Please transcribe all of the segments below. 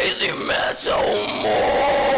crazy metal mind.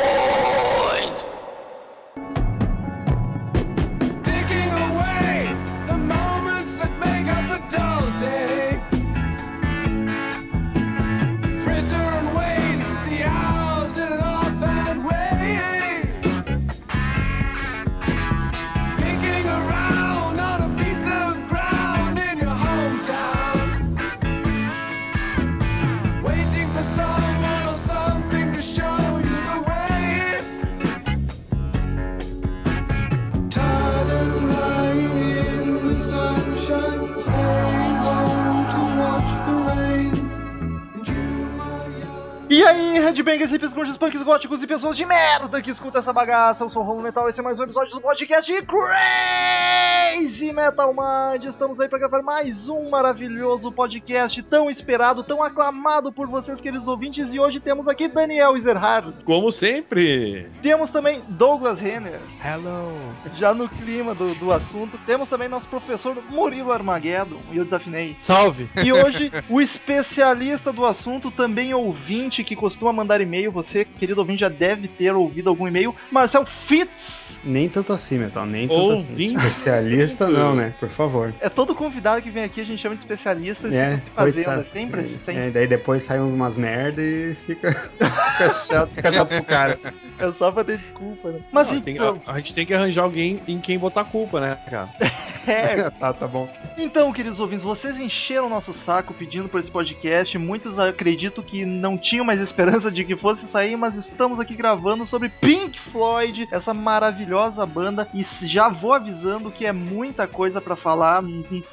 Aí, headbangers, hippies, grunges, punks, góticos e pessoas de merda que escutam essa bagaça. Eu sou o Romulo Metal, esse é mais um episódio do podcast Crazy Metal Mind. Estamos aí para gravar mais um maravilhoso podcast tão esperado, tão aclamado por vocês, queridos ouvintes. E hoje temos aqui Daniel Ezerhard. Como sempre. Temos também Douglas Renner, Hello. já no clima do, do assunto. Temos também nosso professor Murilo Armageddon, e eu desafinei. Salve. E hoje, o especialista do assunto, também ouvinte que costuma mandar e-mail, você, querido ouvinte, já deve ter ouvido algum e-mail, Marcel Fitz. Nem tanto assim, Metal, nem tanto Ouvinte. assim. Especialista não, né? Por favor. É todo convidado que vem aqui, a gente chama de especialista e É, se fazendo, coitado. é sempre assim. É, sempre. daí depois sai umas merda e fica, fica chato, fica chato pro cara. É só pra ter desculpa, né? Mas Não, tem- então, a, a gente tem que arranjar alguém em quem botar culpa, né, cara? é, tá, tá bom. Então, queridos ouvintes, vocês encheram o nosso saco pedindo por esse podcast. Muitos acredito que não tinham mais esperança de que fosse sair, mas estamos aqui gravando sobre Pink Floyd, essa maravilhosa banda. E já vou avisando que é muita coisa pra falar.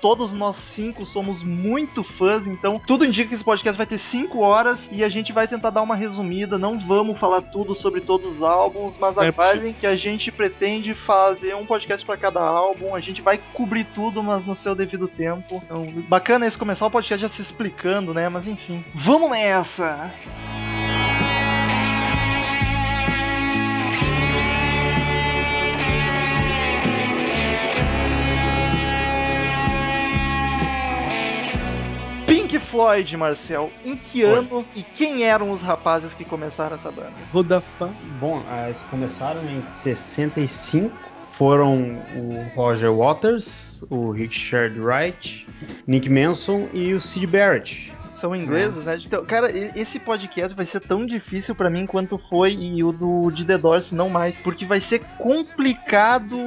Todos nós cinco somos muito fãs, então tudo indica que esse podcast vai ter cinco horas e a gente vai tentar dar uma resumida. Não vamos falar tudo sobre todos os álbuns, mas É aguardem que a gente pretende fazer um podcast pra cada álbum. A gente vai cobrir tudo, mas no seu devido tempo. Então, bacana isso começar o podcast já se explicando, né? Mas enfim, vamos nessa! Floyd, Marcel, em que Oi. ano e quem eram os rapazes que começaram essa banda? Rodafa. Bom, eles começaram em 65. Foram o Roger Waters, o Richard Wright, Nick Manson e o Sid Barrett. São ingleses, né? Então, cara, esse podcast vai ser tão difícil pra mim quanto foi e o do de The Doors, não mais. Porque vai ser complicado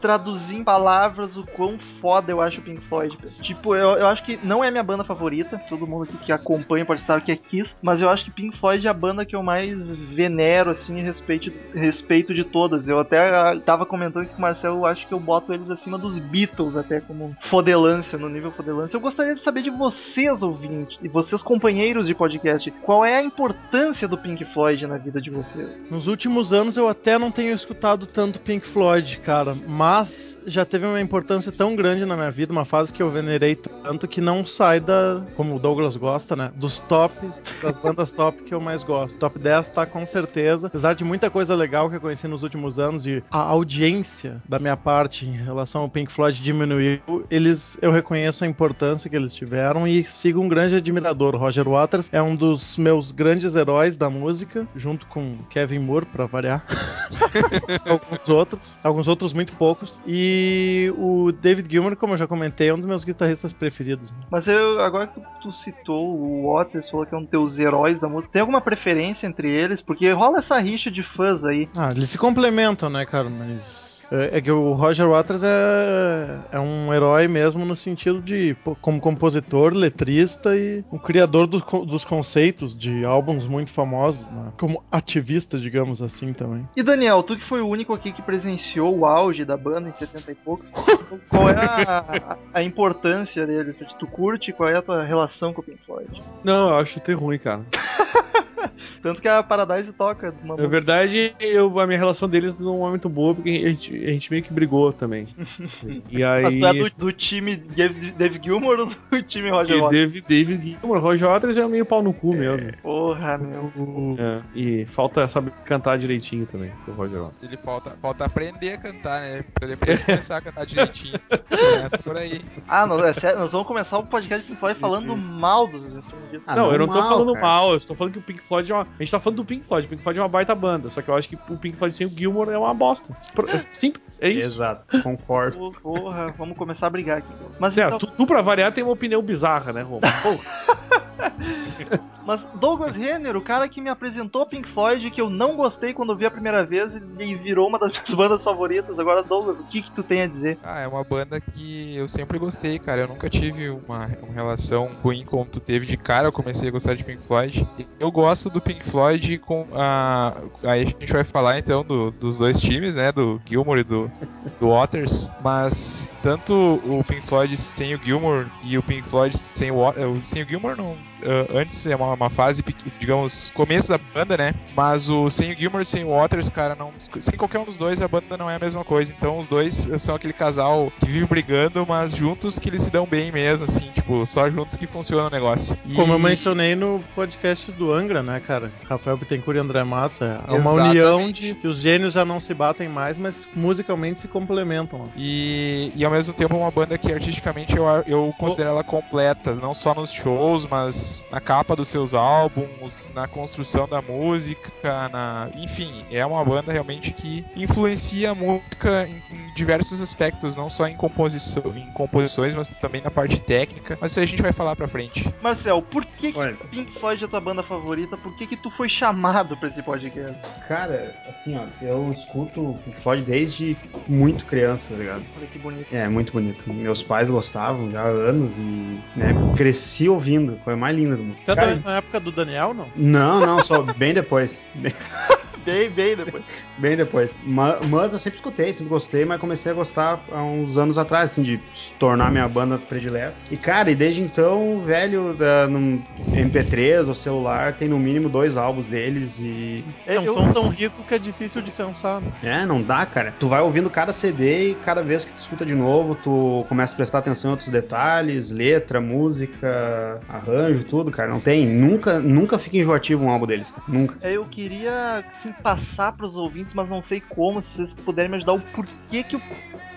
traduzir em palavras o quão foda eu acho o Pink Floyd. Tipo, eu, eu acho que não é minha banda favorita. Todo mundo aqui que acompanha pode saber que é Kiss. Mas eu acho que Pink Floyd é a banda que eu mais venero, assim, respeito, respeito de todas. Eu até ah, tava comentando que o Marcel, acho que eu boto eles acima dos Beatles, até como fodelância, no nível fodelância. Eu gostaria de saber de vocês, ouvintes, vocês, companheiros de podcast, qual é a importância do Pink Floyd na vida de vocês? Nos últimos anos eu até não tenho escutado tanto Pink Floyd, cara, mas já teve uma importância tão grande na minha vida, uma fase que eu venerei tanto que não sai da, como o Douglas gosta, né, dos top, das bandas top que eu mais gosto. Top 10 tá com certeza, apesar de muita coisa legal que eu conheci nos últimos anos e a audiência da minha parte em relação ao Pink Floyd diminuiu, eles eu reconheço a importância que eles tiveram e sigo um grande admirador. Roger Waters é um dos meus grandes heróis da música, junto com Kevin Moore, pra variar. alguns outros, alguns outros muito poucos. E o David Gilmour, como eu já comentei, é um dos meus guitarristas preferidos. Mas eu, agora que tu citou o Waters, falou que é um dos teus heróis da música, tem alguma preferência entre eles? Porque rola essa rixa de fãs aí. Ah, eles se complementam, né, cara? Mas. É é que o Roger Waters é, é um herói mesmo no sentido de, como compositor, letrista e o criador do dos conceitos de álbuns muito famosos, né? Como ativista, digamos assim, também. E Daniel, tu que foi o único aqui que presenciou o auge da banda em 70 e poucos, qual é a, a importância deles? Tu curte? Qual é a tua relação com o Pink Floyd? Não, eu acho ter ruim, cara. Tanto que a Paradise toca uma Na verdade, eu, a minha relação deles não é muito boa, porque a gente, a gente meio que brigou também. E aí. Mas tu é do, do time Dave, Dave Gilmour ou do time Roger e Waters? David, David Gilmour, Roger Waters é meio pau no cu mesmo. Porra, meu. É, e falta saber cantar direitinho também, o Roger Waters. Ele falta, falta aprender a cantar, né? Pra depois começar a cantar direitinho. Começa por aí. Ah, não, é sério, nós vamos começar o podcast do Pink Floyd falando mal dos instrumentistas. Ah, não, eu não tô mal, falando cara. mal, eu estou falando que o Pink Floyd é uma, A gente tá falando do Pink Floyd. Pink Floyd é uma baita banda, só que eu acho que o Pink Floyd sem o Gilmore é uma bosta. É Simples, é isso. Exato, concordo. Pô, Porra, vamos começar a brigar aqui. Mas, É, então- tu, tu, pra variar, tem uma opinião bizarra, né, Roma? Porra. mas Douglas Renner, o cara que me apresentou Pink Floyd, que eu não gostei quando vi a primeira vez e virou uma das minhas bandas favoritas. Agora, Douglas, o que que tu tem a dizer? Ah, é uma banda que eu sempre gostei, cara. Eu nunca tive uma, uma relação ruim como tu teve de cara. Eu comecei a gostar de Pink Floyd. Eu gosto do Pink Floyd com a. Aí a gente vai falar então do- dos dois times, né? Do Gilmore e do, do Waters. Mas tanto o Pink Floyd sem o Gilmore e o Pink Floyd sem o, eh, sem o Gilmore não. ah, antes é uma, uma fase, digamos, começo da banda, né? Mas o sem o Gilmore e sem o Waters, cara, não. Sem qualquer um dos dois, a banda não é a mesma coisa. Então os dois são aquele casal que vive brigando, mas juntos que eles se dão bem mesmo, assim, tipo, só juntos que funciona o negócio. E- Como eu mencionei no podcast do Angra, né, cara? Rafael Bittencourt e André Matos. É uma Exatamente. união de que os gênios já não se batem mais, mas musicalmente se complementam. E, e ao mesmo tempo é uma banda que artisticamente eu, eu considero ela completa, não só nos shows, mas na capa dos seus álbuns, na construção da música, na, enfim, é uma banda realmente que influencia a música em, em diversos aspectos, não só em, composição, em composições, mas também na parte técnica. Mas isso a gente vai falar pra frente. Marcel, por que, que. Pink Floyd é tua banda favorita? Por que, que tu foi chamado pra esse podcast? Cara, assim, ó, eu escuto o Pink Floyd desde muito criança, tá ligado? Olha que bonito. É, muito bonito. Meus pais gostavam já há anos e, né, cresci ouvindo. Coisa mais linda do mundo. Você Cara, tá na época do Daniel, não? não, não, só bem depois. Bem, Bem, bem depois. bem depois. Ma- Mas eu sempre escutei, sempre gostei, mas comecei a gostar há uns anos atrás, assim, de se tornar minha banda predileta. E, cara, e desde então, velho, da, no MP3 ou celular, tem no mínimo dois álbuns deles e. É um Eu- som tão rico que é difícil de cansar. Né? É, não dá, cara. Tu vai ouvindo cada CD e cada vez que tu escuta de novo, tu começa a prestar atenção em outros detalhes, letra, música, arranjo, tudo, cara. Não tem. Nunca, nunca fica enjoativo um álbum deles, cara. Nunca. É, Eu queria assim, passar pros ouvintes, mas não sei como, se vocês puderem me ajudar, o porquê que o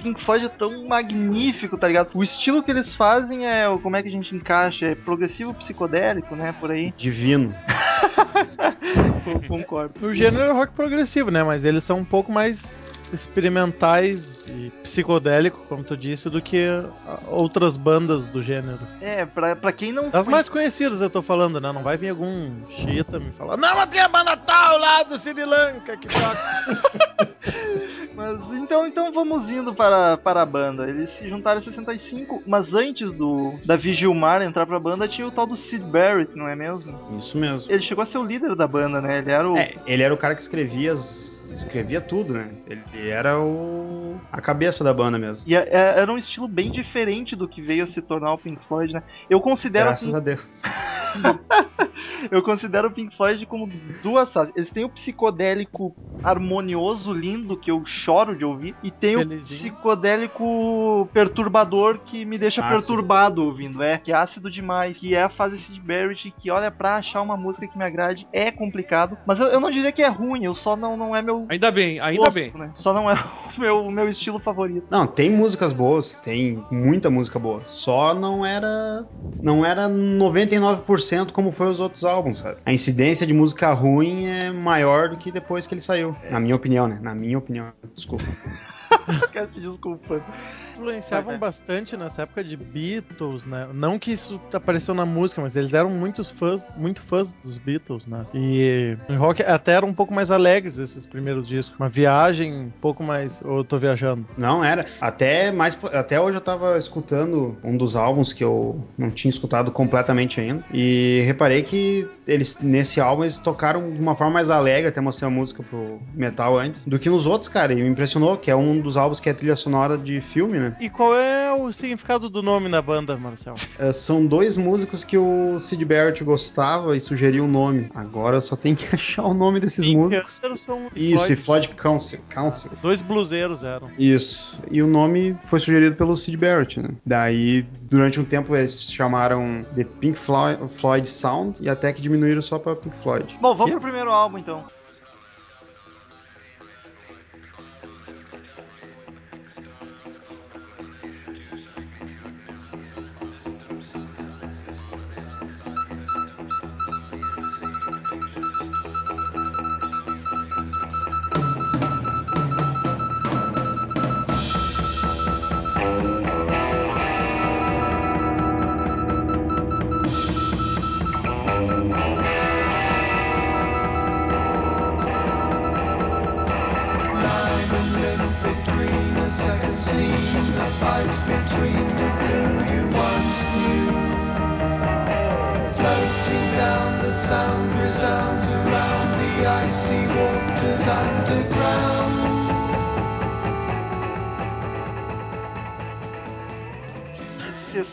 Pink Floyd é tão magnífico, tá ligado? O estilo que eles fazem é, o- como é que a gente encaixa? É progressivo psicodélico, né? Por aí. Divino. Concordo. O gênero é rock progressivo, né? Mas eles são um pouco mais experimentais e psicodélico, como tu disse, do que ah, outras bandas do gênero. É, pra, pra quem não. Das conhe- mais conhecidas eu tô falando, né? Não vai vir algum chita me falar, não, mas tem a banda tal lá do Sri Lanka que toca. Mas então, então vamos indo para, para a banda. Eles se juntaram em 65, mas antes do Davi Gilmar entrar pra banda tinha o tal do Sid Barrett, não é mesmo? Isso mesmo. Ele chegou a ser o líder da banda, né? Ele era o. É, ele era o cara que escrevia as- escrevia tudo, né? Ele era o a cabeça da banda mesmo. E é- é- era um estilo bem diferente do que veio a se tornar o Pink Floyd, né? Eu considero Graças assim, a Deus. eu considero o Pink Floyd como duas fases. Eles têm o psicodélico harmonioso, lindo, que eu choro de ouvir, e tem o Felizinho. psicodélico perturbador que me deixa Ácido. perturbado ouvindo, é, que é ácido demais, que é a fase Sid Barrett, que olha, pra achar uma música que me agrade é complicado, mas eu, eu não diria que é ruim, eu só não, não é meu Ainda bem, ainda gosto, bem. né? Só não é o meu, o meu estilo favorito. Não, tem músicas boas, tem muita música boa. Só não era não era 99% como foi os outros álbuns, sabe? A incidência de música ruim é maior do que depois que ele saiu. Na minha opinião, né? Na minha opinião. Desculpa. Quero se desculpando. Influenciavam vai. bastante nessa época de Beatles, né? Não que isso apareceu na música, mas eles eram muitos fãs, muito fãs dos Beatles, né? E rock até eram um pouco mais alegres esses primeiros discos. Uma viagem um pouco mais. Ou eu tô viajando? Não era. Até mais até hoje eu tava escutando um dos álbuns que eu não tinha escutado completamente ainda e reparei que eles nesse álbum eles tocaram de uma forma mais alegre, até mostrei a música pro metal antes, do que nos outros, cara. E me impressionou que é um dos álbuns que é trilha sonora de filme, né? E qual é o significado do nome da banda, Marcel? É, são dois músicos que o Sid Barrett gostava e sugeriu o nome. Agora eu só tenho que achar o nome desses músicos. São Isso, e Floyd. Floyd Council. Council. Dois bluseiros eram. Isso. E o nome foi sugerido pelo Sid Barrett, né? Daí, durante um tempo, eles chamaram The Pink Floyd, Floyd Sound e até que diminuíram só pra Pink Floyd. Bom, vamos Que? pro primeiro álbum então.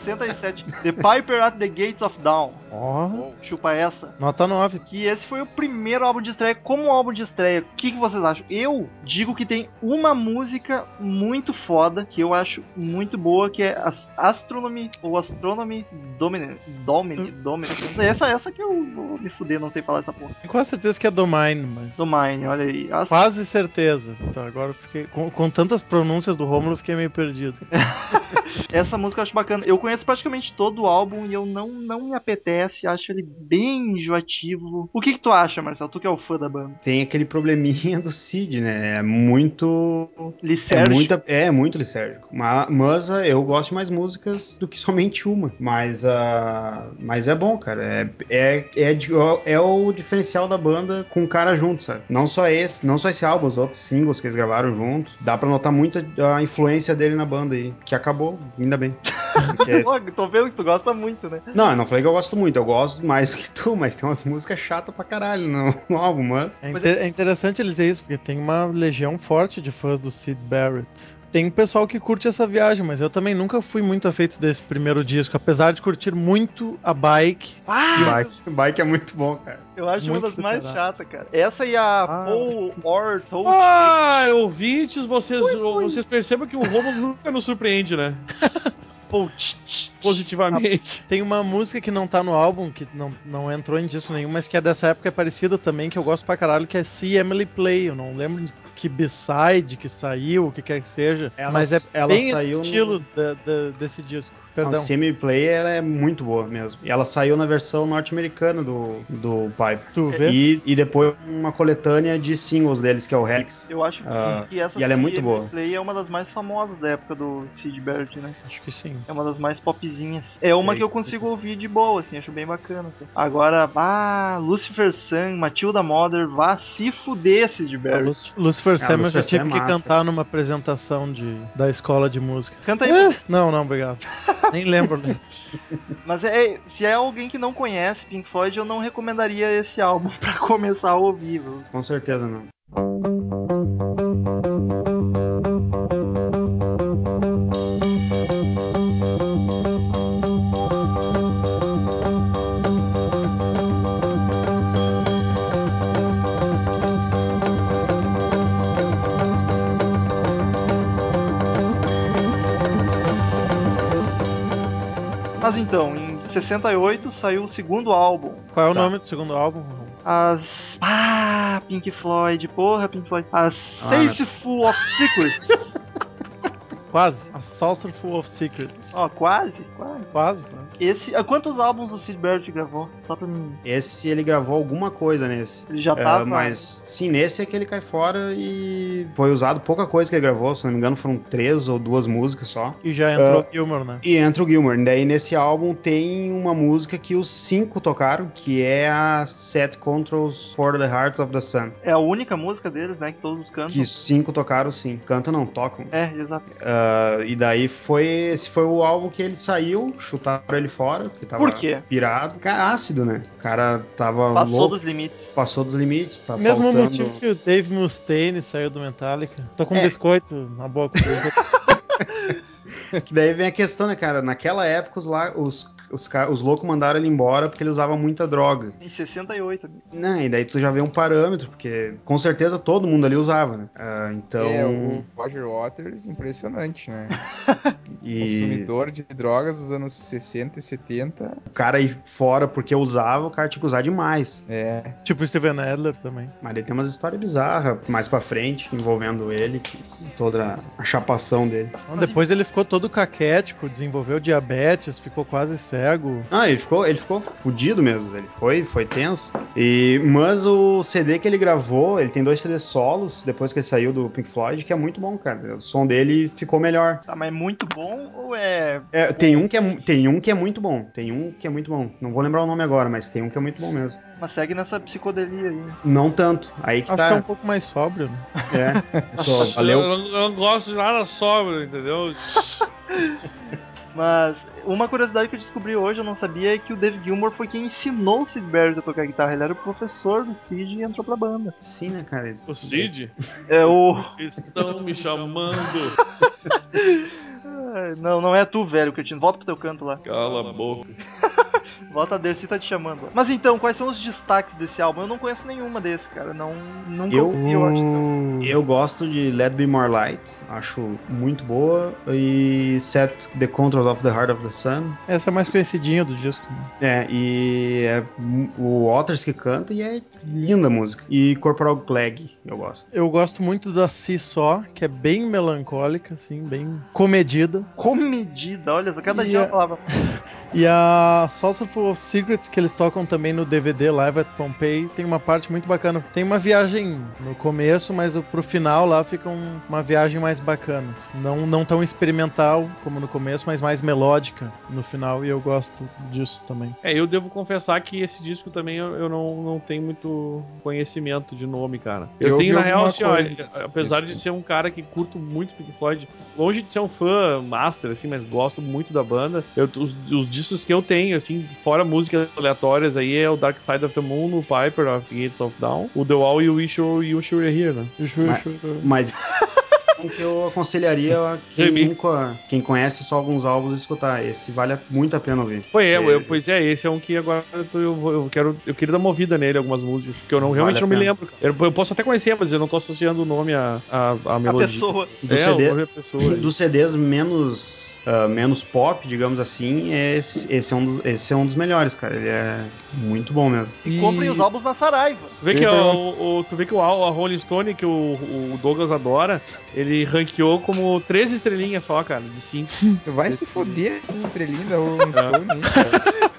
67. The Piper at the Gates of Dawn. Ó, Chupa essa. nota 9. Que esse foi o primeiro álbum de estreia. Como álbum de estreia, o que, que vocês acham? Eu digo que tem uma música muito foda, que eu acho muito boa, que é As- Astronomy ou Astronomy. Dominant. Dominant. Não sei, Essa, essa que eu vou me fuder, não sei falar essa porra. Quase certeza que é Domain, mas. Domine, olha aí. Ast- Quase certeza. Então, agora eu fiquei. Com, com tantas pronúncias do Romulo, eu fiquei meio perdido. Essa música eu acho bacana. Eu conheço praticamente todo o álbum e eu não, não me apetece. Acho ele bem enjoativo. O que, que tu acha, Marcelo? Tu que é o fã da banda. Tem aquele probleminha do Cid, né? É muito. É, Licérgico. muita, é muito licérgico. Ma- Mas ah, eu gosto de mais músicas do que somente uma. Mas, ah, mas é bom, cara. É, é, é, é o diferencial da banda com o cara junto, sabe? Não só esse, não só esse álbum, os outros singles que eles gravaram junto. Dá pra notar muita a influência dele na banda aí. Que acabou, ainda bem. Porque- Pô, tô vendo que tu gosta muito, né? Não, eu não falei que eu gosto muito, eu gosto mais do que tu, mas tem umas músicas chatas pra caralho no, no álbum, mas. É, Mas inter- é interessante ele dizer isso, porque tem uma legião forte de fãs do Sid Barrett. Tem um pessoal que curte essa viagem, mas eu também nunca fui muito afeito desse primeiro disco, apesar de curtir muito a bike. Ah, Bike, bike é muito bom, cara. eu acho uma muito das mais chatas, cara. Essa e a Ah. Paul or Toad. Ah, ouvintes, vocês, vocês percebam que o Romulo nunca nos surpreende, né? Positivamente. Tem uma música que não tá no álbum, que não, não entrou em disco nenhum, mas que é dessa época é parecida também, que eu gosto pra caralho, que é See Emily Play. Eu não lembro que B-side que saiu, o que quer que seja, Ela- mas é ela bem saiu esse no- estilo da- da- desse disco. Perdão. A Semi-Play ela é muito boa mesmo. E ela saiu na versão norte-americana do, do Pipe. Tu vê? E, e depois uma coletânea de singles deles, que é o Helix. Eu acho Ah, que essa e ela é muito CM boa. Play é uma das mais famosas da época do Sid Barrett, né? Acho que sim. É uma das mais popzinhas. É uma Sei. que eu consigo ouvir de boa, assim, acho bem bacana. assim. Agora, ah, Lucifer Sun, Matilda Mother, vá se fuder, Sid Barrett. Luc- Lucifer Sam eu já tive é que massa. cantar numa apresentação de, da escola de música. Canta aí, Ah, não, não, obrigado. Nem lembro. né? Mas é, se é alguém que não conhece Pink Floyd, eu não recomendaria esse álbum pra começar a ouvir. viu? Com certeza não. Mas então, em 68 saiu o segundo álbum. Qual é o Tá. nome do segundo álbum? As. Ah, Pink Floyd, porra, Pink Floyd. As Ah, Faithful of Secrets. Quase. A Saucer Full of Secrets. Ó, quase, quase. Quase, quase. Esse. ah, Quantos álbuns o Sid Barrett gravou? Só pra mim. Esse ele gravou alguma coisa nesse. Ele já É, tava. mas sim, nesse é que ele cai fora e foi usado pouca coisa que ele gravou, se não me engano foram três ou duas músicas só. E já entrou Ah. Gilmore, né? E entra o Gilmore. Daí nesse álbum tem uma música que os cinco tocaram, que é a Set Controls for the Hearts of the Sun. É a única música deles, né? Que todos cantam. Que os cinco tocaram sim. Cantam não, tocam. É, exato. Ah, e daí foi. Esse foi o álbum que ele saiu, chutaram ele fora, porque tava Por quê? pirado. Cara, ácido, né? O cara tava Passou louco, dos limites. passou dos limites, tá Mesmo faltando. motivo que o Dave Mustaine saiu do Metallica. Tô com É. biscoito na boca. Que daí vem a questão, né, cara? Naquela época os, lá, os, os, os loucos mandaram ele embora porque ele usava muita droga. Em 68. amigo. Não, e daí tu já vê um parâmetro, porque com certeza todo mundo ali usava, né? Ah, então. É, o Roger Waters, impressionante, né? e Consumidor de drogas dos anos 60 e 70. o cara ir fora porque usava, o cara tinha que usar demais. É, tipo o Steven Adler também. Mas ele tem umas histórias bizarras mais pra frente envolvendo ele, toda a chapação dele. Então, depois ele ficou todo caquético, desenvolveu diabetes, ficou quase cego. Cego. Ah, ele ficou, ele ficou fudido mesmo. Ele foi, foi tenso. E, mas o CD que ele gravou, ele tem dois CDs solos, depois que ele saiu do Pink Floyd, que é muito bom, cara. O som dele ficou melhor. Tá, mas é muito bom ou é. É, tem, um que é, tem um que é muito bom. Tem um que é muito bom. Não vou lembrar o nome agora, mas tem um que é muito bom mesmo. Mas segue nessa psicodelia aí. Não tanto. Aí que Acho que é um tá. pouco mais sóbrio, né? É. Só- valeu. Eu, eu não gosto de nada sóbrio, entendeu? Mas uma curiosidade que eu descobri hoje, eu não sabia, é que o Dave Gilmour foi quem ensinou o Sid Barrett a tocar guitarra. Ele era o professor do Sid e entrou pra banda. Sim, né, cara? O Cid? É o. Estão me chamando. Não, não é tu, velho, Cretino. Volta pro teu canto lá. Cala a boca. Volta a Dercy tá te chamando. Mas então, quais são os destaques desse álbum? Eu não conheço nenhuma desse, cara. Não, nunca Eu- ouvi, eu acho. Eu gosto de Let Be More Light, acho muito boa. E Set the Controls of the Heart of the Sun. Essa é mais conhecidinha do disco. Né? É, e é o Waters que canta e é linda a música. E Corporal Clegg, eu gosto. Eu gosto muito da Si Só, que é bem melancólica, assim, bem comedida. Comedida, olha só, cada E dia a- uma palavra. E a Salsa Of Secrets, que eles tocam também no DVD Live at Pompeii, tem uma parte muito bacana. Tem uma viagem no começo, mas o- pro final lá fica um- uma viagem mais bacana. Não, não tão experimental como no começo, mas mais melódica no final, e eu gosto disso também. É, eu devo confessar que esse disco também eu, eu não, não tenho muito conhecimento de nome, cara. Eu, Eu tenho, na real, assim, ó, desse apesar de ser um cara que curto muito Pink Floyd, longe de ser um fã master, assim, mas gosto muito da banda, eu- os, os discos que eu tenho, assim, fora músicas aleatórias aí, é o Dark Side of the Moon, o Piper of the Gates of Dawn, o The Wall e o Wish You You Were Here, né? Mas- Mas um que eu aconselharia a quem Remix. nunca, quem conhece só alguns álbuns escutar. Esse vale muito a pena ouvir. Pois é, É. eu- pois é, esse é um que agora eu, tô- eu vou- eu quero, eu queria dar uma ouvida nele, algumas músicas, que eu não, realmente a não me lembro. Eu, eu posso até conhecer, mas eu não tô associando o nome à, à, à A melodia. pessoa. Do é, CD da pessoa. dos CDs menos ah, menos pop, digamos assim, esse, esse é um dos, esse é um dos melhores, cara. Ele é muito bom mesmo. E comprem os álbuns na Saraiva. Tu vê que, o, o- tu vê que o, a Rolling Stone, que o, o Douglas adora, ele ranqueou como três estrelinhas só, cara, de cinco. Vai se foder essas estrelinhas da Rolling Stone, hein, cara.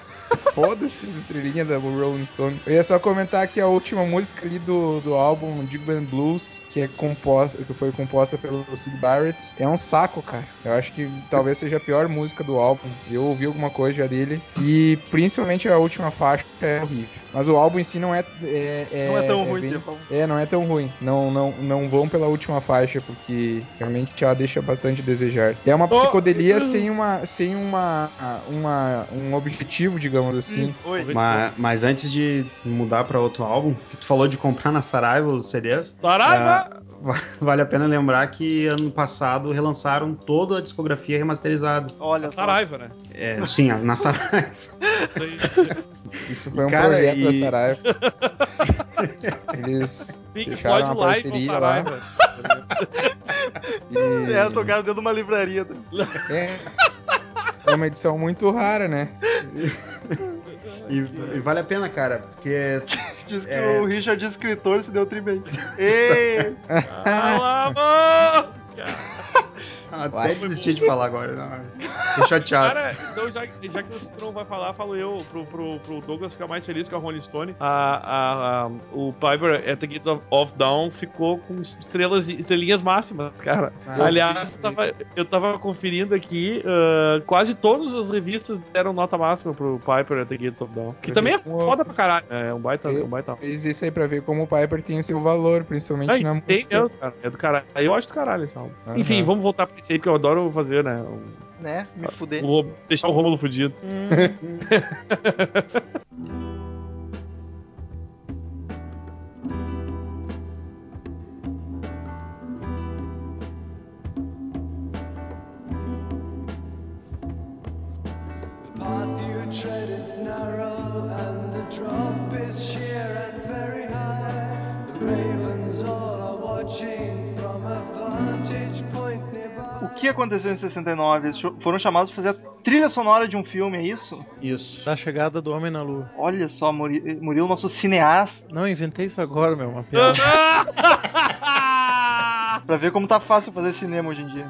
Foda-se essas estrelinhas da Rolling Stone. Eu ia só comentar que a última música ali do, do álbum Jig Band Blues, que é composta, que foi composta pelo Sid Barrett, é um saco, cara. Eu acho que talvez seja a pior música do álbum. Eu ouvi alguma coisa já dele. E principalmente a última faixa é horrível. Mas o álbum em si não é. é- é- não é tão é ruim, bem- Diego. é, não é tão ruim. Não, não, não vão pela última faixa, porque realmente ela deixa bastante a desejar. É uma psicodelia sem uma. sem uma, uma. um objetivo, digamos assim. Oi. Mas, mas antes de mudar pra outro álbum, que tu falou de comprar na Saraiva os CDs, Saraiva! va- vale a pena lembrar que ano passado relançaram toda a discografia remasterizada. Olha só. Saraiva, né? É, sim, na Saraiva. Isso aí. Isso foi um Cara, projeto e- da Saraiva. Eles Pink fecharam Floyd uma parceria lá. Saraiva. E... É, tocaram dentro de uma livraria. É. É uma edição muito rara, né? E, e vale a pena, cara, porque Diz que É. o Richard, escritor, se deu tribem. Ei! Cala a boca! Até Vai. desisti de falar agora. Não. Tô chateado. Cara, então já, já que você não vai falar, falo eu pro, pro, pro Douglas ficar mais feliz com a Rolling Stone. A, a, a- o Piper at the Gate of, of Dawn ficou com estrelas, estrelinhas máximas, cara. Ah, Aliás, eu tava- eu tava conferindo aqui, ah, quase todas as revistas deram nota máxima pro Piper at the Gates of Dawn. Que Eu também é foda pra caralho. É um baita, Eu- um baita. Fiz isso aí pra ver como o Piper tem o seu valor, principalmente Aí, na tem música. mesmo, cara. É do caralho. Eu acho do caralho esse álbum. Aham. Enfim, vamos voltar pra aí que eu adoro fazer, né? Um- Né? Me fuder. o- deixar o Rômulo fudido. The path you tread is narrow and the drop que aconteceu em 69? Eles foram chamados pra fazer a trilha sonora de um filme, é isso? Isso. Da chegada do Homem na Lua. Olha só, Muri- Murilo, nosso cineasta, Não, inventei isso agora, meu, uma piada. pra ver como tá fácil fazer cinema hoje em dia.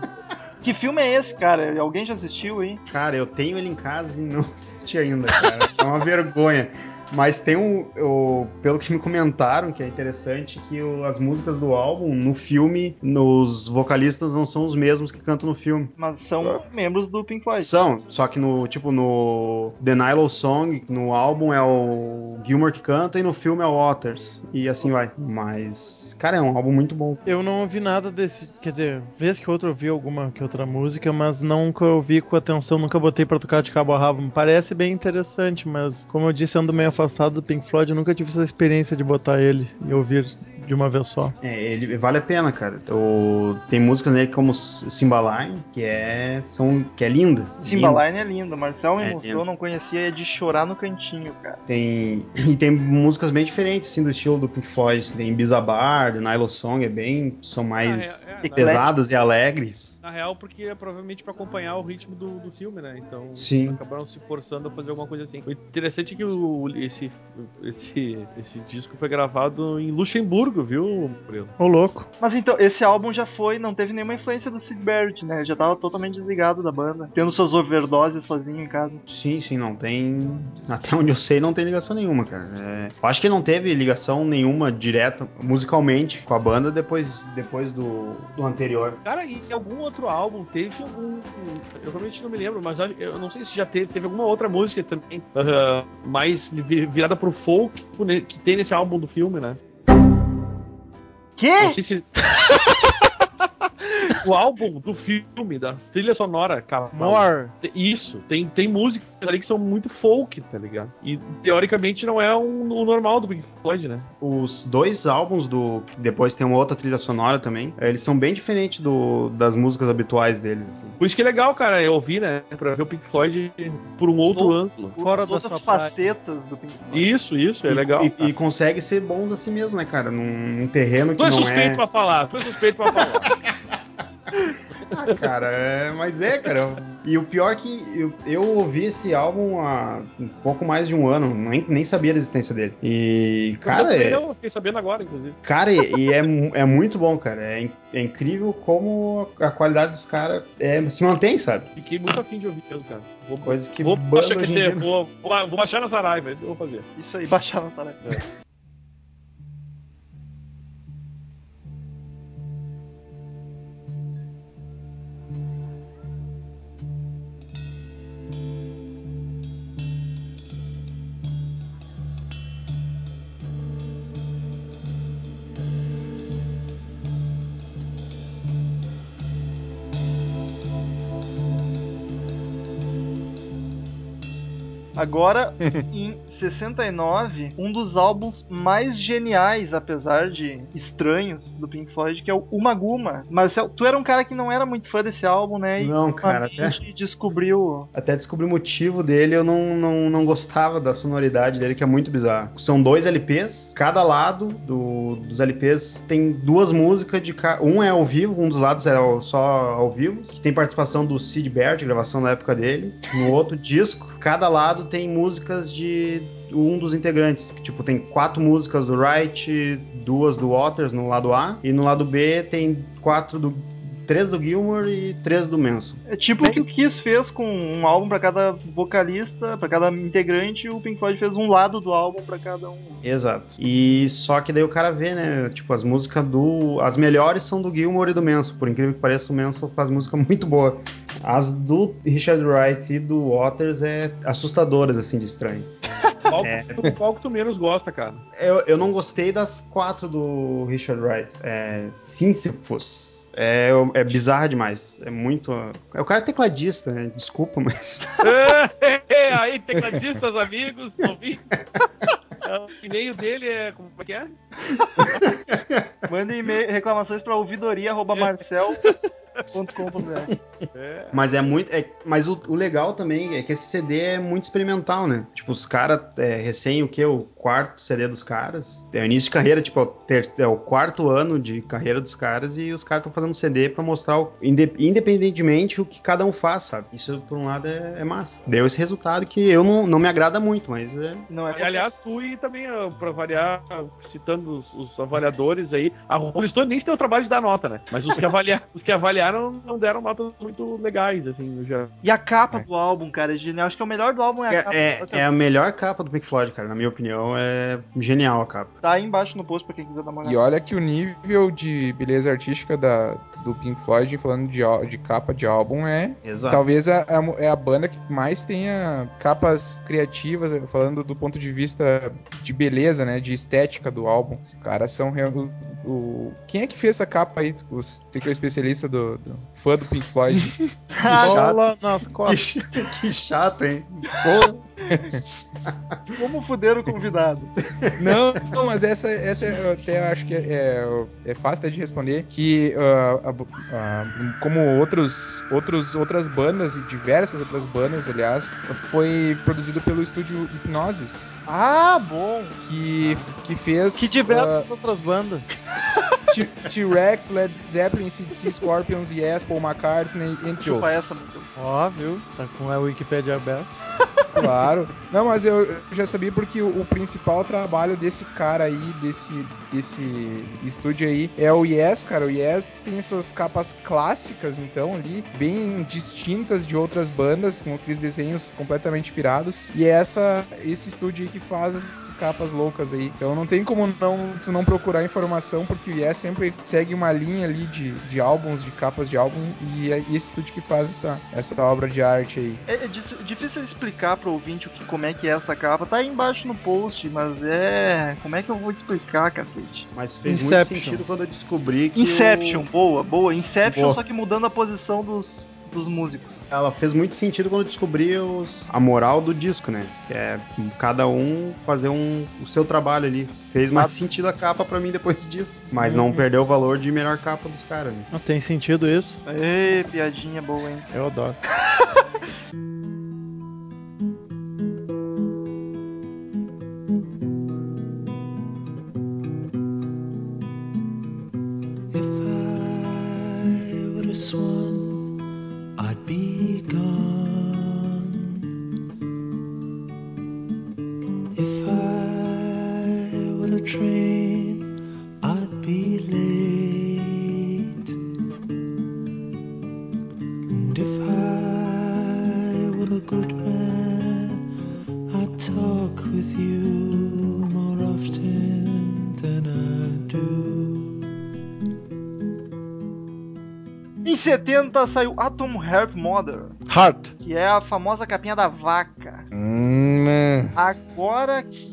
Que filme é esse, cara? Alguém já assistiu aí? Cara, eu tenho ele em casa e não assisti ainda, cara. É uma vergonha. Mas tem um. o- pelo que me comentaram, que é interessante, que o- as músicas do álbum, no filme, nos vocalistas não são os mesmos que cantam no filme. Mas são membros do Pink Floyd. São, só que no, tipo, no The Nilo Song, no álbum é o Gilmore que canta e no filme é o Waters. E assim vai. Mas, cara, é um álbum muito bom. Eu não ouvi nada desse. Quer dizer, vez que outra eu ouvi alguma que outra música, mas nunca ouvi com atenção, nunca botei pra tocar de cabo a rabo. Parece bem interessante, mas como eu disse, ando meio afastado do Pink Floyd, eu nunca tive essa experiência de botar ele e ouvir de uma vez só. É, ele vale a pena, cara. O, tem músicas nele como Cymbaline, que é, são, que é linda. linda. Cymbaline é lindo. Marcel me É mostrou, lindo. não conhecia, é de chorar no cantinho, cara. Tem, e tem músicas bem diferentes, assim, do estilo do Pink Floyd. Tem Bizabar, The Nilo Song, é bem, são mais Ah, é, é, pesadas e alegres. Na real, porque é provavelmente pra acompanhar o ritmo do, do filme, né? Então Sim. acabaram se forçando a fazer alguma coisa assim. O interessante é que o, esse, esse, esse disco foi gravado em Luxemburgo, viu, Murilo? Ô, louco. Mas então, esse álbum já foi, não teve nenhuma influência do Sid Barrett, né? Já tava totalmente desligado da banda, tendo suas overdoses sozinho em casa. Sim, sim, não tem. Até onde eu sei, não tem ligação nenhuma, cara. É, eu acho que não teve ligação nenhuma direta musicalmente com a banda depois, depois do, do anterior. Cara, e algum outro álbum teve algum. Eu realmente não me lembro, mas eu não sei se já teve. Teve alguma outra música também ah, mais vi- virada pro folk ne- que tem nesse álbum do filme, né? Que? Não sei se. o álbum do filme, da trilha sonora, cara. More. Isso, tem, tem músicas ali que são muito folk, tá ligado? E teoricamente não é um- o normal do Pink Floyd, né? Os dois álbuns do. que Depois tem uma outra trilha sonora também. é, Eles são bem diferentes do, das músicas habituais deles. Assim. Por isso que é legal, cara, eu ouvir, né? Pra ver o Pink Floyd por um outro Ou- ângulo. Fora As da outras praia. facetas do Pink Floyd. Isso, isso, é E- legal. E, e consegue ser bons assim mesmo, né, cara? Num, num terreno que Tu é não suspeito é. pra falar, tu é suspeito pra falar. Ah, cara, é, mas é, cara. E o pior é que eu, eu ouvi esse álbum há um pouco mais de um ano, nem, nem sabia da existência dele. E, cara, é, eu fiquei sabendo agora, inclusive. cara, e e é, é muito bom, cara. É, é incrível como a qualidade dos caras é, se mantém, sabe? Fiquei muito afim de ouvir mesmo, cara. Vou, Coisa que vou, banda baixar, dizer, dia- vou, vou, vou baixar na Saraiva, é isso que eu vou fazer. Isso aí, baixar na tarefa. Agora, em 69, um dos álbuns mais geniais, apesar de estranhos, do Pink Floyd, que é o Umaguma. Marcel, tu era um cara que não era muito fã desse álbum, né? E Não, cara, a gente descobriu. Até descobri o motivo dele, eu não, não, não gostava da sonoridade dele, que é muito bizarro. São dois LPs, cada lado do- dos LPs tem duas músicas de ca... Um é ao vivo, um dos lados é ao- só ao vivo, que tem participação do Sid Barrett, gravação da época dele. No outro disco, cada lado tem músicas de um dos integrantes. que, Tipo, tem quatro músicas do Wright, duas do Waters no lado A, e no lado B tem quatro do. Três do Gilmore e três do Manson. É tipo o que o Kiss fez com um álbum pra cada vocalista, pra cada integrante, o Pink Floyd fez um lado do álbum pra cada um. Exato. E só que daí o cara vê, né? Tipo, as músicas do. As melhores são do Gilmore e do Manson. Por incrível que pareça, o Manson faz música muito boa. As do Richard Wright e do Waters é assustadoras, assim, de estranho. Qual, É. qual que tu menos gosta, cara? Eu, eu não gostei das quatro do Richard Wright. É. Sisyphus. É, é bizarra demais. É muito. É o cara é tecladista, né? Desculpa, mas. É, aí, tecladistas, amigos, ouvintes. É, O e-mail dele é. Como é que é? Mande e-mail, reclamações pra ouvidoria.marcel.com.br. É. Mas é muito. é- mas o, o legal também é que esse CD é muito experimental, né? Tipo, os caras, é, recém o que? O quarto CD dos caras. É o início de carreira, tipo, é o, ter- é o quarto ano de carreira dos caras e os caras estão fazendo CD pra mostrar, o, inde- independentemente, o que cada um faz, sabe? Isso, por um lado, é, é massa. Deu esse resultado que eu não, não me agrada muito, mas é. Não é E, aliás, tu e também, ah, pra variar, citando os, os avaliadores aí, a Rolling Stone nem tem o trabalho de dar nota, né? Mas os que, os que avaliaram não deram nota muito legais, assim, no geral. E a capa do álbum, cara, é genial. Acho que o melhor do álbum é a É, capa. é, é a melhor capa do Pink Floyd, cara. Na minha opinião, é genial a capa. Tá aí embaixo no post pra quem quiser dar uma olhada. E olha que o nível de beleza artística da, do Pink Floyd, falando de, de capa de álbum, é Exato. talvez a, a- é a banda que mais tenha capas criativas, falando do ponto de vista de beleza, né? De estética do álbum. Os caras são. O, o- quem é que fez essa capa aí? Você que é o especialista do, do fã do Pink Floyd. Bola nas Que, costas. ch- que chato, hein? Como fuder o convidado? Não, não, mas essa, essa eu até acho que é, é, é fácil de responder. Que ah, a- a- como outros, outros, outras bandas e diversas outras bandas, aliás, foi produzido pelo estúdio Hipnosis, ah, bom. que, que fez Que diversas outras bandas. T- T-Rex, Led Zeppelin, CDC, Scorpions, Yes, Paul McCartney, entre Chupa outros. essa. Ó, viu? Tá com a Wikipedia aberta. Claro. Não, mas eu já sabia porque o, o principal trabalho desse cara aí, desse, desse estúdio aí, é o Yes, cara. O Yes tem suas capas clássicas, então, ali, bem distintas de outras bandas, com aqueles desenhos completamente pirados. E é essa, esse estúdio aí que faz essas capas loucas aí. Então não tem como não, tu não procurar informação, porque o Yes sempre segue uma linha ali de, de álbuns, de capas de álbum, e é esse estúdio que faz essa, essa obra de arte aí. É, é difícil explicar pro ouvinte o que, como é que é essa capa. Tá aí embaixo no post, mas é. Como é que eu vou te explicar, cacete? mas fez Inception. muito sentido quando eu descobri que. Inception, o- boa, boa. Inception, Boa. só que mudando a posição dos, dos músicos. Ela fez muito sentido quando eu descobri os... a moral do disco, né? Que é cada um fazer um... o seu trabalho ali. Fez mais sentido a capa pra mim depois disso. Mas não perdeu o valor de melhor capa dos caras, né? Não tem sentido isso. Ê, piadinha boa, hein? Eu adoro. Swan, 70 saiu Atom Heart Mother, Heart. que é a famosa capinha da vaca. Hum, né? Agora que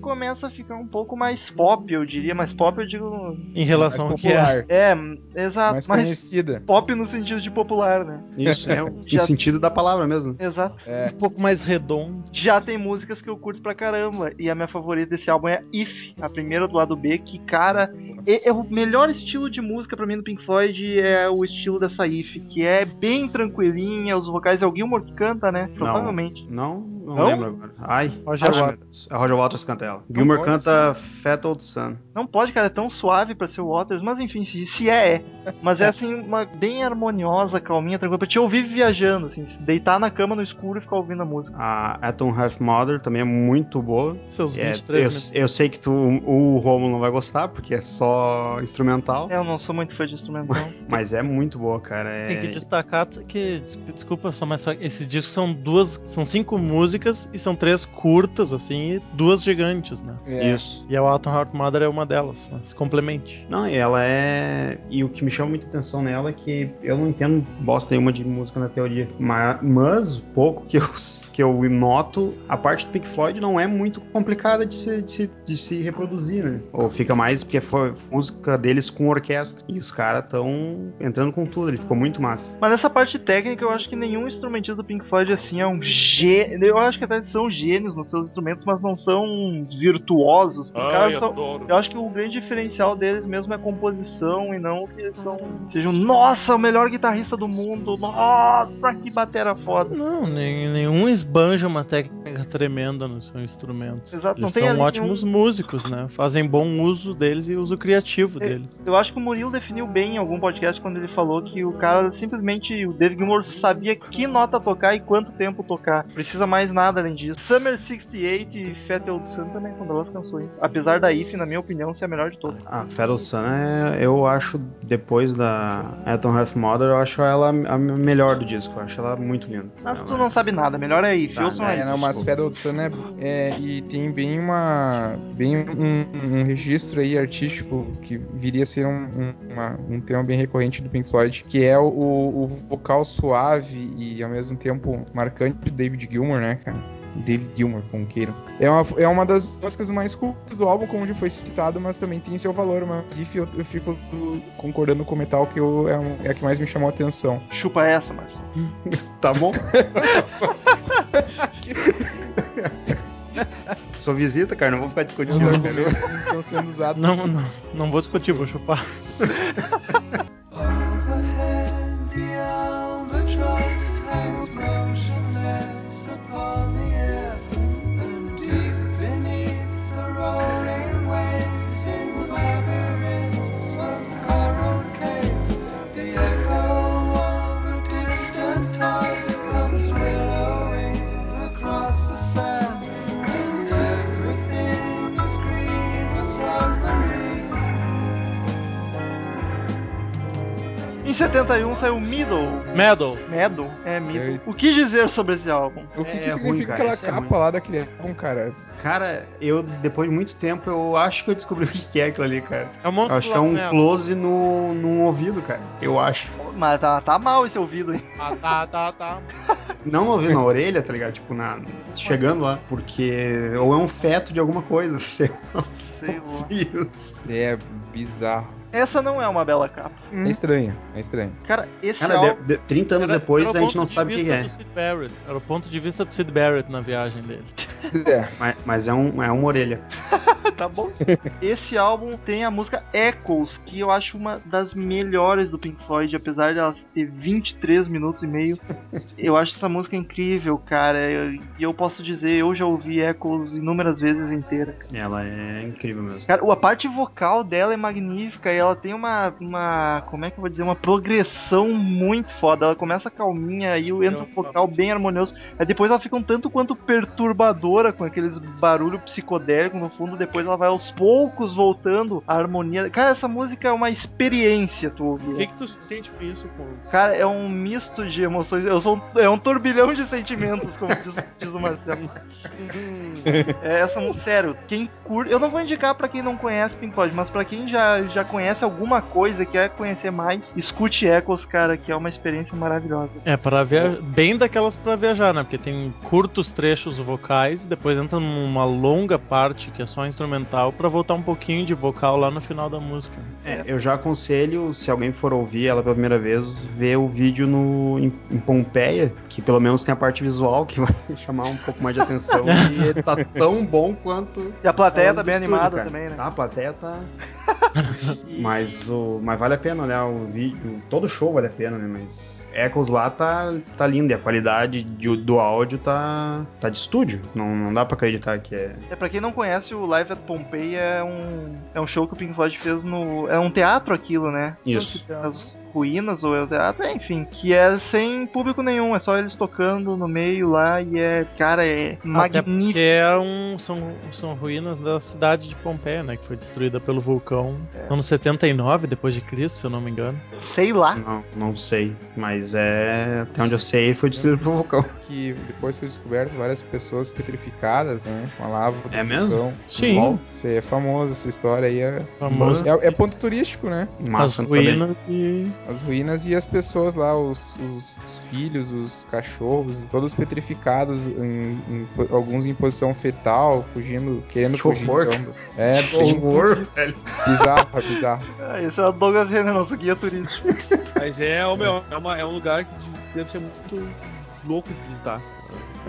começa a ficar um pouco mais pop, eu diria. Mais pop, eu digo. Em relação ao mais que é. popular, É, exato. mais conhecida. pop no sentido de popular, né? Isso, é o Já- o sentido da palavra mesmo. Exato. Um pouco mais redondo. Já tem músicas que eu curto pra caramba. E a minha favorita desse álbum é If, a primeira do lado B, que, cara, é, é o melhor estilo de música pra mim do Pink Floyd é o estilo dessa If, que é bem tranquilinha, os vocais é o Gilmore que canta, né? Provavelmente. Não, não, Não? lembro agora. Ai, Roger ai, Waters. É Roger Waters que canta ela. Gilmore pode canta Fat Old Sun. Não pode, cara, é tão suave pra ser o Waters, mas enfim, se, se é, é. Mas é assim, uma bem harmoniosa, calminha, tranquila, pra te ouvir viajando, assim, se deitar na cama no escuro e ficar ouvindo a música. A Atom Heart Mother também é muito boa. Seus É, 23 eu, minutos. eu sei que tu, o Romulo não vai gostar, porque é só instrumental. É, Eu não sou muito fã de instrumental. Mas é muito boa, cara. É... Tem que destacar que, des- desculpa só, mas só, esses discos são duas, são cinco músicas e são três curtas, assim, e duas gigantes, né? É. Isso. E a Autumn Heart Mother é uma delas, mas complemente. Não, e ela é. E o que me chama muita atenção nela é que eu não entendo bosta nenhuma de música na teoria. Mas, mas o pouco que eu, que eu noto, a parte do Pink Floyd não é muito complicada de se, de se, de se reproduzir, né? Ou fica mais porque foi música deles com orquestra. E os caras estão entrando com tudo, ele ficou muito massa. Mas nessa parte técnica, eu acho que nenhum instrumentista do Pink Floyd assim é um gênio. Eu acho que até são gênios nos seus instrumentos, mas não são virtuosos. Os caras são. adoro. Eu acho que o grande diferencial deles mesmo é a composição e não que eles são. Sejam, nossa, o melhor guitarrista do mundo, nossa, que batera foda. Não, nenhum esbanja uma técnica tremenda no seu instrumento. Exato, não Eles tem são ótimos músicos, né? Fazem bom uso deles e uso criativo É, deles. Eu acho que o Murilo definiu bem em algum podcast quando ele falou que o cara simplesmente, o David Gilmour sabia que nota tocar e quanto tempo tocar. Precisa mais nada além disso. Summer 68 e Fat Old Sun também são belas canções. Apesar da If, na minha opinião, ser a melhor de todas. A Feral Sun, é, eu acho, depois da Atom Half Mother, eu acho ela a melhor do disco. Eu acho ela muito linda. Mas tu não sabe nada, melhor é If. Tá, né? aí. É, não, mas Federal Sun é, é- e tem bem uma bem um, um registro aí artístico que viria a ser um, um, uma- um tema bem recorrente do Pink Floyd, que é o, o vocal suave e ao mesmo tempo marcante de David Gilmour, né, cara? David Gilmour, como queiram. É uma, é uma das músicas mais curtas do álbum, como já foi citado, mas também tem seu valor. Mas If eu, eu fico concordando com o Metal que eu, é, um- é a que mais me chamou a atenção. Chupa essa, Marcelo. Tá bom? Sou visita, cara, não vou ficar Os discutindo. cara. argumentos estão sendo usados. Não, não, não vou discutir, vou chupar. Medal. Meddle? É, Middle. Ei. O que dizer sobre esse álbum? O que, É que ruim, significa cara, aquela é capa ruim. lá daquele álbum, cara? Cara, eu, depois de muito tempo, eu acho que eu descobri o que é aquilo ali, cara. É um monte Eu acho que é um Medal. close no, no ouvido, cara. Eu acho. Mas tá, tá mal esse ouvido, hein? Ah, tá, tá, tá. Não no ouvido, na orelha, tá ligado? Tipo, na, chegando lá. Porque. Ou é um feto de alguma coisa, sei lá. Sei lá. Isso. É bizarro. Essa não é uma bela capa. É estranho, é estranho. Cara, esse Cara, álbum. de, de- 30 anos Era- depois era a gente não sabe o que, que vista é. do Sid Barrett. Era o ponto de vista do Sid Barrett na viagem dele. É. Mas, mas é, um, é uma orelha. tá bom? Esse álbum tem a música Echoes, que eu acho uma das melhores do Pink Floyd, apesar de ela ter 23 minutos e meio. Eu acho essa música incrível, cara. E eu, posso dizer, eu já ouvi Echoes inúmeras vezes inteira. Ela é incrível mesmo. Cara, a parte vocal dela é magnífica e ela tem uma, uma. Como é que eu vou dizer? Uma progressão muito foda. Ela começa calminha aí entra um vocal bem harmonioso. Aí depois ela fica um tanto quanto perturbadora com aqueles barulho psicodélico no fundo. Depois ela vai aos poucos voltando a harmonia. Cara, essa música é uma experiência, tu O ouvir. que, que tu sente com isso? Com... Cara, é um misto de emoções. Eu sou um, é um turbilhão de sentimentos, como diz, diz o Marcelo. É, essa música, sério, quem curte. Eu não vou indicar pra quem não conhece Pink Floyd, mas pra quem já, já conhece alguma coisa, quer conhecer mais, escute Echoes, cara, que é uma experiência maravilhosa. É, para viajar. Bem daquelas pra viajar, né? Porque tem curtos trechos vocais, depois entra numa longa parte que é só instrumental, pra voltar um pouquinho de vocal lá no final da música. É, eu já aconselho, se alguém for ouvir ela pela primeira vez, ver o vídeo no, em, em Pompeia, que pelo menos tem a parte visual que vai chamar um pouco mais de atenção. e ele tá tão bom quanto. E a plateia a tá bem estúdio, animada cara. também, né? Tá, a plateia tá. mas, o, mas vale a pena olhar o vídeo. Todo show vale a pena, né? Mas Echoes lá tá, tá lindo. E a qualidade de- do áudio tá, tá de estúdio. Não, não dá pra acreditar que é. É, pra quem não conhece, o Live at Pompeii é um, é um show que o Pink Floyd fez no. É um teatro aquilo, né? Isso. Ruínas ou é o teatro, é, enfim. Que é sem público nenhum, é só eles tocando no meio lá e é. Cara, é Até magnífico. é um, são, são ruínas da cidade de Pompeia, né? Que foi destruída pelo vulcão É. ano 79 depois de Cristo, se eu não me engano. Sei lá. Não, não sei. Mas é. Até onde eu sei foi destruído pelo vulcão. Que depois foi descoberto várias pessoas petrificadas, né? Com a lava do É mesmo? vulcão. Sim. Bom, Isso aí é famoso, essa história aí é, Famoso. é, é ponto turístico, né? As Massa também. ruínas e. As ruínas e as pessoas lá, os, os filhos, os cachorros, todos petrificados, em, em alguns em posição fetal, fugindo, querendo Que fugir. horror. então. é bem Horror, velho. bizarro, é bizarro. Ah, Esse é o Douglas Renner, nosso guia turístico. Mas é, meu, é, uma, é um lugar que de- deve ser muito louco de visitar.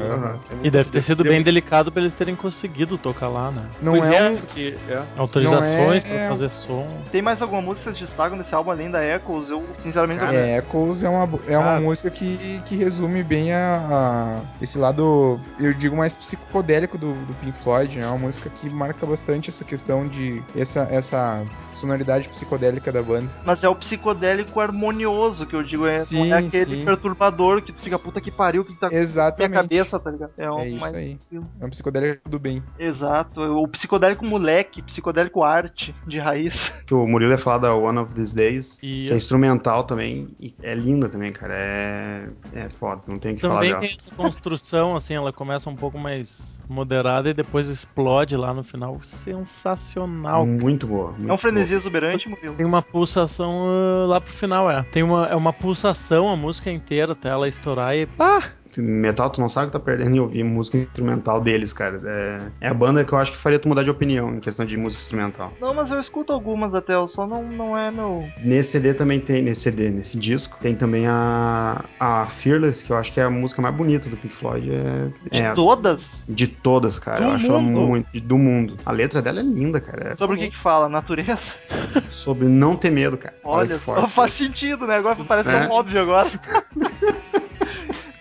Aham. E deve ter sido bem delicado pra eles terem conseguido tocar lá, né? Não Pois é, é, um- porque- é. Autorizações Não é- pra fazer som. Tem mais alguma música que vocês destacam desse álbum além da Echoes? Eu, sinceramente, Cara, eu- É, Echoes é uma, é uma Cara. música que, que resume bem a, a- esse lado, eu digo, mais psicodélico do, do Pink Floyd, né? É uma música que marca bastante essa questão de essa, essa sonoridade psicodélica da banda. mas é o psicodélico harmonioso que eu digo. É, Sim, não é aquele sim. perturbador que tu fica puta que pariu, que tá com a Exatamente. Cabeça, tá ligado? É, um É isso mais- aí. É um psicodélico do bem. Exato. O psicodélico moleque, psicodélico arte de raiz. Que o Murilo ia falar da One of These Days, E que é instrumental também, e é linda também, cara. É, é foda, não tem o que falar também dela. tem essa construção, assim, ela começa um pouco mais moderada e depois explode lá no final. Sensacional. Muito boa. Muito É um frenesi exuberante, Murilo. Tem uma pulsação ah, lá pro final, é. Tem uma, é uma pulsação a música inteira até ela estourar e pá! Metal, tu não sabe que tá perdendo em ouvir música instrumental deles, cara. É, é a banda que eu acho que faria tu mudar de opinião em questão de música instrumental. Não, mas eu escuto algumas até, eu só não, não é meu. Nesse CD também tem, nesse CD, nesse disco, tem também a, a Fearless, que eu acho que é a música mais bonita do Pink Floyd. É, De é essa. todas? De todas, cara. Do eu acho ela mundo? muito. Do mundo. A letra dela é linda, cara. Sobre o que que fala? Natureza? É sobre não ter medo, cara. Olha que só, forte. faz sentido, né? Agora parece É. tão óbvio agora.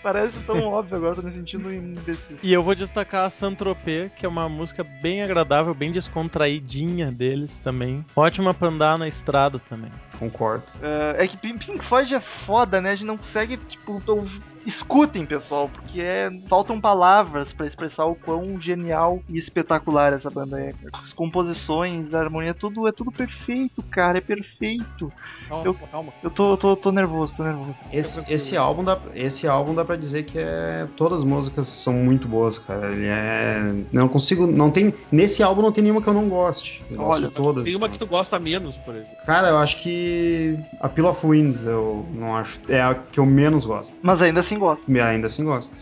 parece tão óbvio agora, tô me sentindo imbecil. E eu vou destacar a Saint-Tropez, que é uma música bem agradável, bem descontraidinha deles também. Ótima pra andar na estrada também. Concordo. É, é que Pink Floyd é foda, né? A gente não consegue, tipo, escutem, pessoal, porque é, faltam palavras pra expressar o quão genial e espetacular essa banda é. As composições, a harmonia, tudo é tudo perfeito, cara, é perfeito. Calma, Eu- calma. Eu tô, tô, tô nervoso, tô nervoso. Esse, esse álbum dá, esse álbum dá pra dizer que é todas as músicas são muito boas, cara. Ele é, não consigo, não tem nesse álbum não tem nenhuma que eu não goste. Eu gosto Olha, de todas. Tem uma que tu gosta menos, por exemplo. Cara, eu acho que a Pill of Winds eu não acho é a que eu menos gosto. Mas ainda assim gosto. Ainda assim gosto.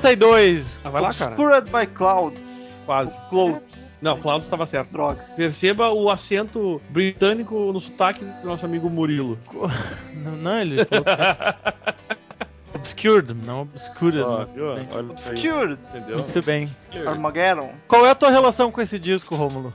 72, Ah, vai lá, cara. Obscured by Clouds. Quase. Clouds. Não, Cloud estava certo. Droga. Perceba o acento britânico no sotaque do nosso amigo Murilo. não, não, ele falou Obscured, não Obscured. Né? aí. Obscured. Entendeu? Muito bem. Armageddon. Qual é a tua relação com esse disco, Rômulo?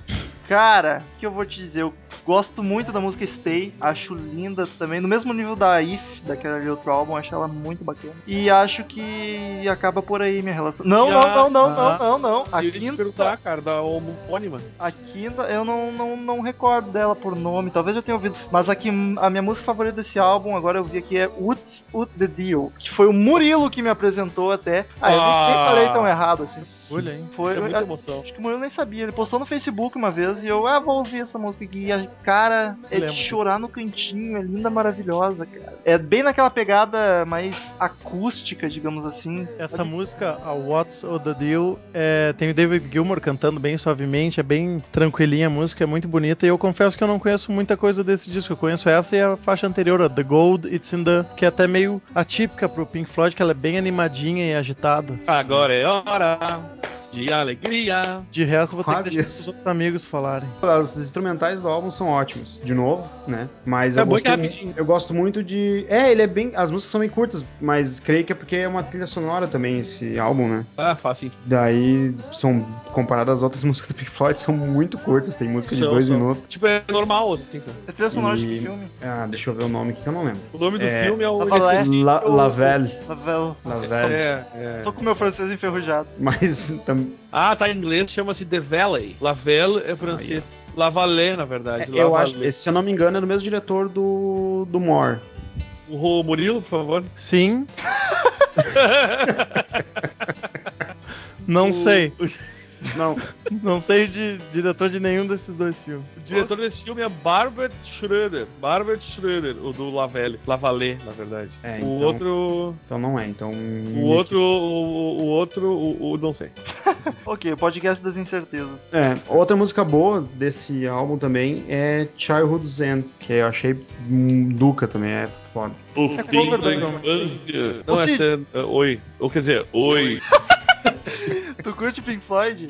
Cara, o que eu vou te dizer? Eu gosto muito da música Stay, acho linda também, no mesmo nível da If, daquele outro álbum, acho ela muito bacana. E acho que acaba por aí minha relação. Não, não, não, não, não, não, não. A Eu quinta, perguntar, cara, da homônima. a quinta eu não, não, não recordo dela por nome, talvez eu tenha ouvido. Mas aqui, a minha música favorita desse álbum, agora eu vi aqui, é What's What the Deal, que foi o Murilo que me apresentou até. Ah, eu nem, nem Ah. falei tão errado assim. Olha aí. Foi, Isso é muita emoção. Acho que o Murilo nem sabia. Ele postou no Facebook uma vez e eu, ah, vou ouvir essa música aqui. E a cara é Lembro. de chorar no cantinho, é linda, maravilhosa, cara. É bem naquela pegada mais acústica, digamos assim. Essa música, a What's o The Deal, é, tem o David Gilmour cantando bem suavemente, é bem tranquilinha a música, é muito bonita. E eu confesso que eu não conheço muita coisa desse disco. Eu conheço essa e a faixa anterior, a The Gold, It's in the. que é até meio atípica pro Pink Floyd, que ela é bem animadinha e agitada. Agora é hora de alegria. De resto, vou ter Quase que deixar os outros amigos falarem. As instrumentais do álbum são ótimos, de novo, né? Mas É eu, é gosto, rapidinho. eu gosto muito de. É, ele é bem. As músicas são bem curtas, mas creio que é porque é uma trilha sonora também esse álbum, né? Ah, fácil. Daí são comparadas às outras músicas do Pink Floyd, são muito curtas, tem música de São, dois são. minutos. Tipo, é normal, assim. É trilha sonora de E- que filme? Ah, deixa eu ver o nome aqui que eu não lembro. O nome do É. filme é o. Tava lá. Inesquecível. La, Lavelle. Novela. Lavelle. É, é. Tô com meu francês enferrujado. Mas tam- Ah, tá em inglês, chama-se The Valley. Lavelle é francês. Lavalée, na verdade. eu Lavalée. acho, esse, se eu não me engano, é do mesmo diretor do, do More. O Murilo, por favor. Sim. Não O- sei. Não, Não sei de diretor de nenhum desses dois filmes. O diretor desse filme é Barbara Schroeder. Barbara Schroeder, o do Lavelle. Lavallee, na verdade. É, o então- outro. então não é. Então. O outro. O, o outro. O, o- não sei. Ok, o podcast das incertezas. É, outra música boa desse álbum também é Childhood's End, que eu achei um Duca também, é foda. O É fim da Man. infância. Não, Cid. é. é, Oi. Ou quer dizer, oi. Tu curte Pink Floyd?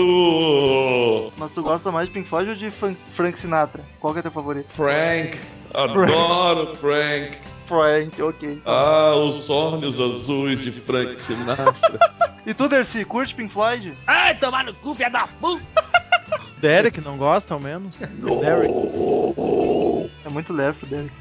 Adoro! Mas tu gosta mais de Pink Floyd ou de Fran- Frank Sinatra? Qual que é teu favorito? Frank. Adoro Frank. Frank, ok. Ah, os olhos azuis de Frank Sinatra. E tu, Dercy, curte Pink Floyd? Ai, tomar no cu, filha da puta! Derek não gosta, ao menos? Derek. É muito leve pro Derek.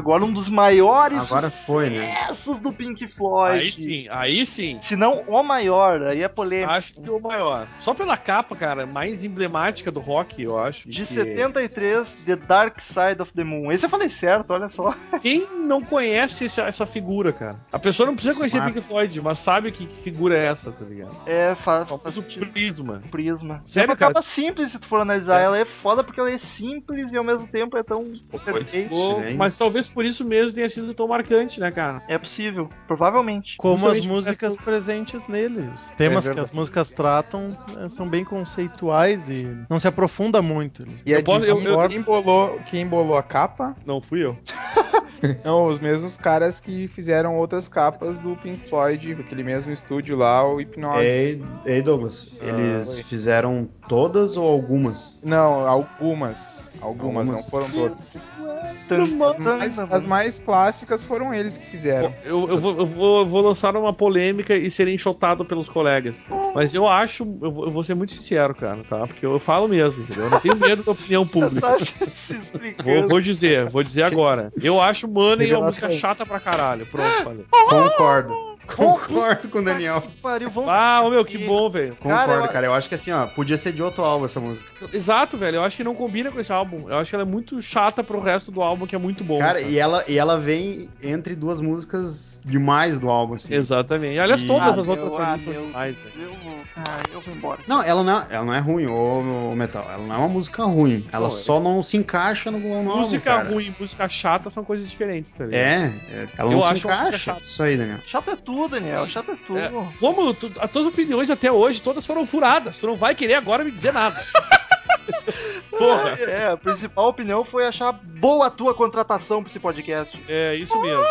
Agora um dos maiores Agora foi, né? sucessos do Pink Floyd. Aí sim, aí sim. Se não o maior, aí é polêmico. Acho que o maior. Só pela capa, cara, mais emblemática do rock, eu acho. De que- 73, The Dark Side of the Moon. Esse eu falei certo, olha só. Quem não conhece essa, essa figura, cara? A pessoa não precisa conhecer Smart. Pink Floyd, mas sabe que, que figura é essa, tá ligado? É, fa Faz faz o sentido. prisma. Prisma. Sério, é uma cara? capa simples se tu for analisar. É. Ela é foda porque ela é simples e ao mesmo tempo é tão perfeita. Mas talvez por isso mesmo tenha sido tão marcante, né, cara? É possível, provavelmente. Como as músicas presentes nele. Os temas É que as músicas tratam eh, são bem conceituais e não se aprofunda muito. E Eu posso- eu- eu- quem, bolou, quem bolou a capa? Não fui eu. Não, os mesmos caras que fizeram outras capas do Pink Floyd, aquele mesmo estúdio lá, o Hipnose. Ei, ei, Douglas, eles oi. fizeram todas ou algumas? Não, algumas. Algumas, Algumas. não foram todas. As mais, as mais clássicas foram eles que fizeram. Eu, eu vou, eu vou- eu vou lançar uma polêmica e ser enxotado pelos colegas. Mas eu acho, eu vou, eu vou ser muito sincero, cara, tá? Porque eu falo mesmo, entendeu? Eu não tenho medo da opinião pública. Tá se Vou, vou dizer, vou dizer agora. Eu acho Money uma música chata pra caralho. Pronto, falei. Concordo. Concordo com o Daniel. Que pariu, vamos Ah, meu, que bom, velho. Concordo, Cara, cara, eu- acho que assim, ó, podia ser de outro álbum essa música. Exato, velho. Eu acho que não combina com esse álbum. Eu acho que ela é muito chata pro resto do álbum, que é muito bom. Cara, e ela, e ela vem entre duas músicas demais do álbum, assim. Exatamente. Aliás, E- todas Ah, as outras meu, pra mim ah, são meu. demais, velho. Eu vou. Ah, eu vou embora. Não, ela não, é, ela não é ruim, ô, ô, Metal. Ela não é uma música ruim. Ela Pô, só não se encaixa no, no álbum, Música cara. ruim e música chata são coisas diferentes, tá ligado? É, é, ela Eu não se acho uma música encaixa. chata. Isso aí, Daniel. Chato é tudo, Daniel. Chato é tudo. É. Como tu- as tuas opiniões até hoje, todas foram furadas. Tu não vai querer agora me dizer nada. Porra. É, a principal opinião foi achar boa a tua contratação pra esse podcast. É isso mesmo.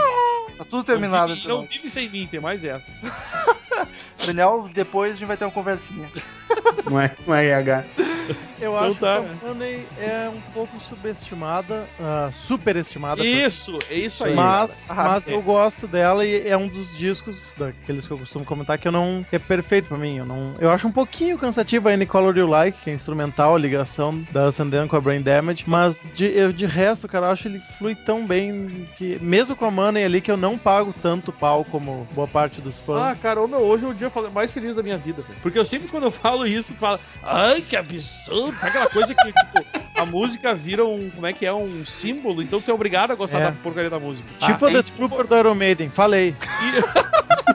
Tá tudo terminado. Não, vive, não vive sem mim, tem mais essa. Daniel, depois a gente vai ter uma conversinha. Não é, não é RH. Eu Então acho tá. que a Money é um pouco subestimada, ah, superestimada. Isso, é isso aí. mas, cara. mas Ah, eu gosto dela e é um dos discos daqueles que eu costumo comentar que eu não que é perfeito pra mim. Eu não, eu acho um pouquinho cansativo a Any Color You Like, que é instrumental, a ligação da Ascendant com a Brain Damage, mas de, eu, de resto, cara, eu acho ele flui tão bem que mesmo com a Money ali que eu não pago tanto pau como boa parte dos Ah, fãs. cara, ô, meu, hoje é o dia mais feliz da minha vida, velho. Porque eu sempre, quando eu falo isso, tu fala, ai, que absurdo. Sabe aquela coisa que, tipo, a música vira um, como é que é, um símbolo, então tu é obrigado a gostar É. da porcaria da música. tipo Ah, The e, Trooper do Iron Maiden, falei.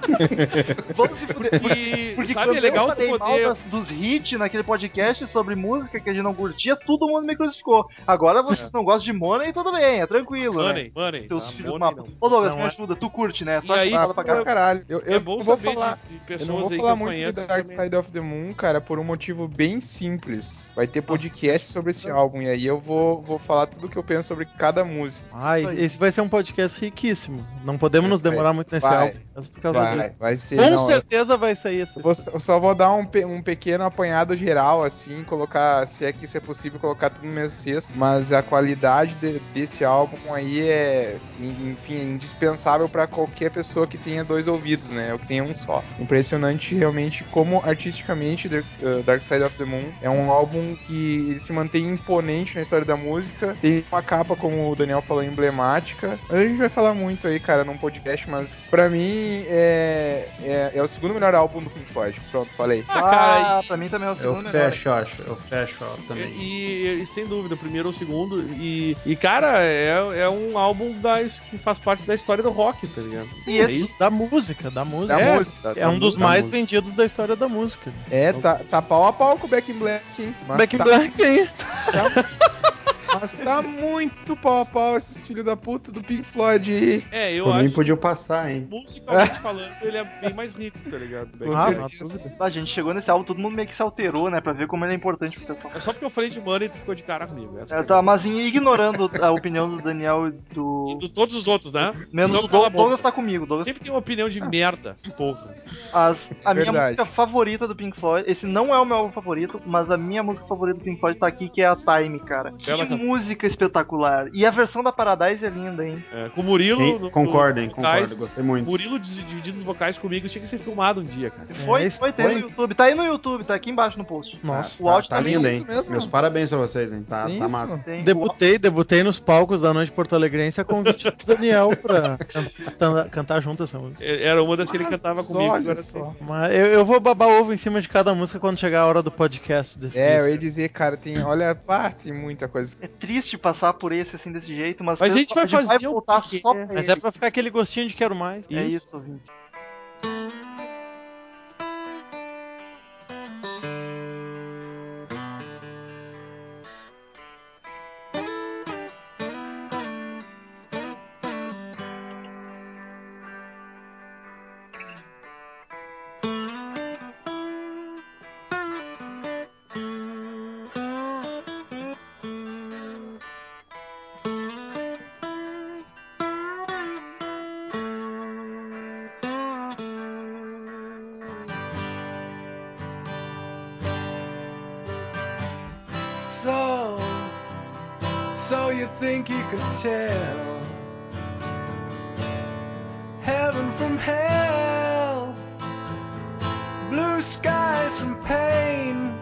Vamos se fuder. E, Porque sabe, quando é legal eu tu falei mal poder... das- dos hits naquele podcast sobre música que a gente não curtia, todo mundo me crucificou. Agora vocês não gostam de Money, tudo bem, é tranquilo, né? Money, money. Seus tá? filhos Money mapa. não. Ô Douglas, Não me é. ajuda, tu curte, né? E Só aí, que fala pra caralho. Eu, eu é bom vou saber falar. de, de Eu não vou falar eu muito conheço do Dark também. Side of the Moon, cara, por um motivo bem simples. Vai ter podcast sobre esse álbum e aí eu vou, vou falar tudo o que eu penso sobre cada música. Ai, Isso esse vai ser um podcast riquíssimo. Não podemos nos demorar muito nesse Vai, álbum. Mas por causa Vai, disso. vai ser. Com não, eu- certeza vai sair esse. eu vou- eu só vou dar um, um pequeno apanhado geral, assim, colocar, se é que isso é possível, colocar tudo no mesmo cesto. Mas a qualidade de- desse álbum aí é, en- enfim, é indispensável pra qualquer pessoa que tenha dois ouvidos, né? Ou que tenha um só. Impressionante realmente como artisticamente uh, Dark Side of the Moon é um álbum que ele se mantém imponente na história da música. Tem uma capa, como o Daniel falou, emblemática. A gente vai falar muito aí, cara, num podcast, mas pra mim é, é, é o segundo melhor álbum do Pink Floyd. Pronto, falei. Ah, cara, Ah, pra mim também é o Eu segundo melhor. fecho, acho. Eu fecho ó, também. E, e- sem dúvida, o primeiro ou o segundo. E, e cara, é, é um álbum das, que faz parte da história do rock, tá ligado? E é isso. Da música, da música. Da É, música. É um dos mais música. vendidos da história da música. É, tá, tá pau a pau com o Back in Black, hein? Mas Back in tá, Black, hein? Mas tá muito pau a pau esses filhos da puta do Pink Floyd aí. É, eu Por mim acho podia passar, hein? musicalmente falando, ele é bem mais rico, tá ligado? Bem Com Ah, certeza. dúvida. A gente chegou nesse álbum, todo mundo meio que se alterou, né? Pra ver como ele é importante pro pessoal. É só porque eu falei de Money e tu ficou de cara comigo. Essa É, foi tá, mas ignorando a opinião do Daniel e do. E de todos os outros, né? Menos o Douglas. Douglas tá comigo. Douglas Sempre tem uma opinião de merda, pouco. As- a minha música favorita do Pink Floyd, esse não é o meu álbum favorito, mas a minha música favorita do Pink Floyd tá aqui, que é a Time, cara. Que Bela canção. Música espetacular. E a versão da Paradise é linda, hein? É, com o Murilo. Sim, no- nos vocais, Concordo. Gostei muito. Murilo dividindo os vocais comigo tinha que ser filmado um dia, cara. Foi, esse foi, tem no foi? YouTube. Tá aí no YouTube, tá aqui embaixo no post. Nossa. O áudio tá, tá lindo, isso hein? mesmo. Meus parabéns pra vocês, hein? Tá, tá massa. Tem- Debutei, debutei nos palcos da noite Porto Alegrense a convite do Daniel pra cantar, cantar junto essa música. É, Era uma das que ele Mas cantava comigo. Olha agora só. Mas eu, eu vou babar ovo em cima de cada música quando chegar a hora do podcast desse É, eu disco. ia dizer, cara, tem. Olha, pá, tem muita coisa. É triste passar por esse assim desse jeito, mas, Mas a gente vai fazer o voltar que só pra Mas ele. é pra ficar aquele gostinho de quero mais. É isso, ouvinte. Tell heaven from hell, blue skies from pain.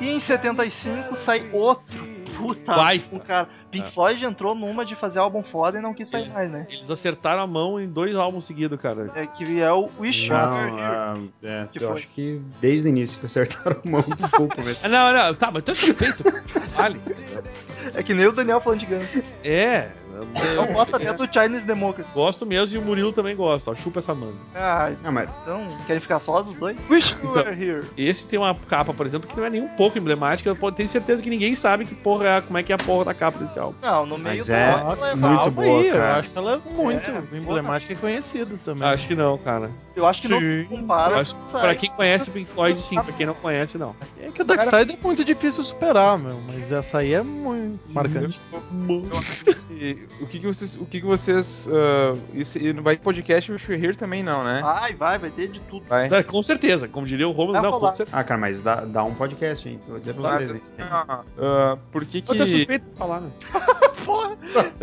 E em 75 sai outro puta Vai. álbum, cara. Pink É. Floyd entrou numa de fazer álbum foda e não quis sair Eles, mais, né? eles acertaram a mão em dois álbuns seguidos, cara. É que é o Wish Não, Here. ah, é, Que eu foi? acho que desde o início que acertaram a mão, desculpa, mas... Ah, não, não, tá, mas tu é suspeito. vale. É que nem o Daniel falando de Guns. É. Eu gosto até do Chinese Democracy. Gosto mesmo e o Murilo também gosta. Ó, chupa essa manga. Ah, Não, mas então, querem ficar só os dois? Wish You Were Here. Esse tem uma capa, por exemplo, que não é nem um pouco emblemática. Eu tenho certeza que ninguém sabe que porra é, como é que é a porra da capa desse álbum. Não, no meio Mas do é álbum ela muito Calma boa, aí, Eu cara. acho que ela é muito É, emblemática e conhecida também. Acho que não, cara. Eu acho que não Sim. se compara. Que com pra quem conhece o Pink Floyd, sim. Pra quem não conhece, não. É que o Dark Side é muito difícil superar, meu. Mas essa aí é muito marcante. E o que, que vocês. O que, que vocês. ah, isso, e vai podcast o Here também não, né? Vai, vai, vai ter de tudo. Vai. É, com certeza, como diria o Romulo, não, com certeza. Ah, cara, mas dá, dá um podcast, hein? Vou dizer pra vocês. assim, hein? ó, ah, por que Eu tô que. suspeito pra falar, né? Porra.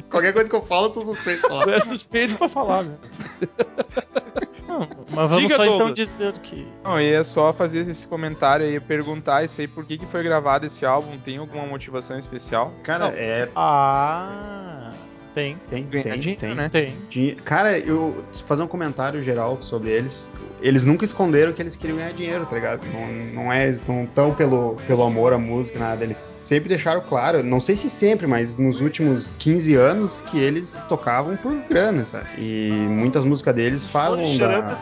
Qualquer coisa que eu falo, eu sou suspeito de falar. Tu é suspeito pra falar, né? Não, mas vamos Diga, só então dizer que. Não, eu ia só fazer esse comentário aí, perguntar isso aí, por que, que foi gravado esse álbum? Tem alguma motivação especial? Cara, é. Ah. Tem, Tem, tem, dinheiro, tem. né? tem. Cara, eu fazer um comentário geral sobre eles. Eles nunca esconderam que eles queriam ganhar dinheiro, tá ligado? Não, não é, eles não tão pelo, pelo amor à música, nada. Eles sempre deixaram claro, não sei se sempre, mas nos últimos 15 anos, que eles tocavam por grana, sabe? E muitas músicas deles falam da, ligado?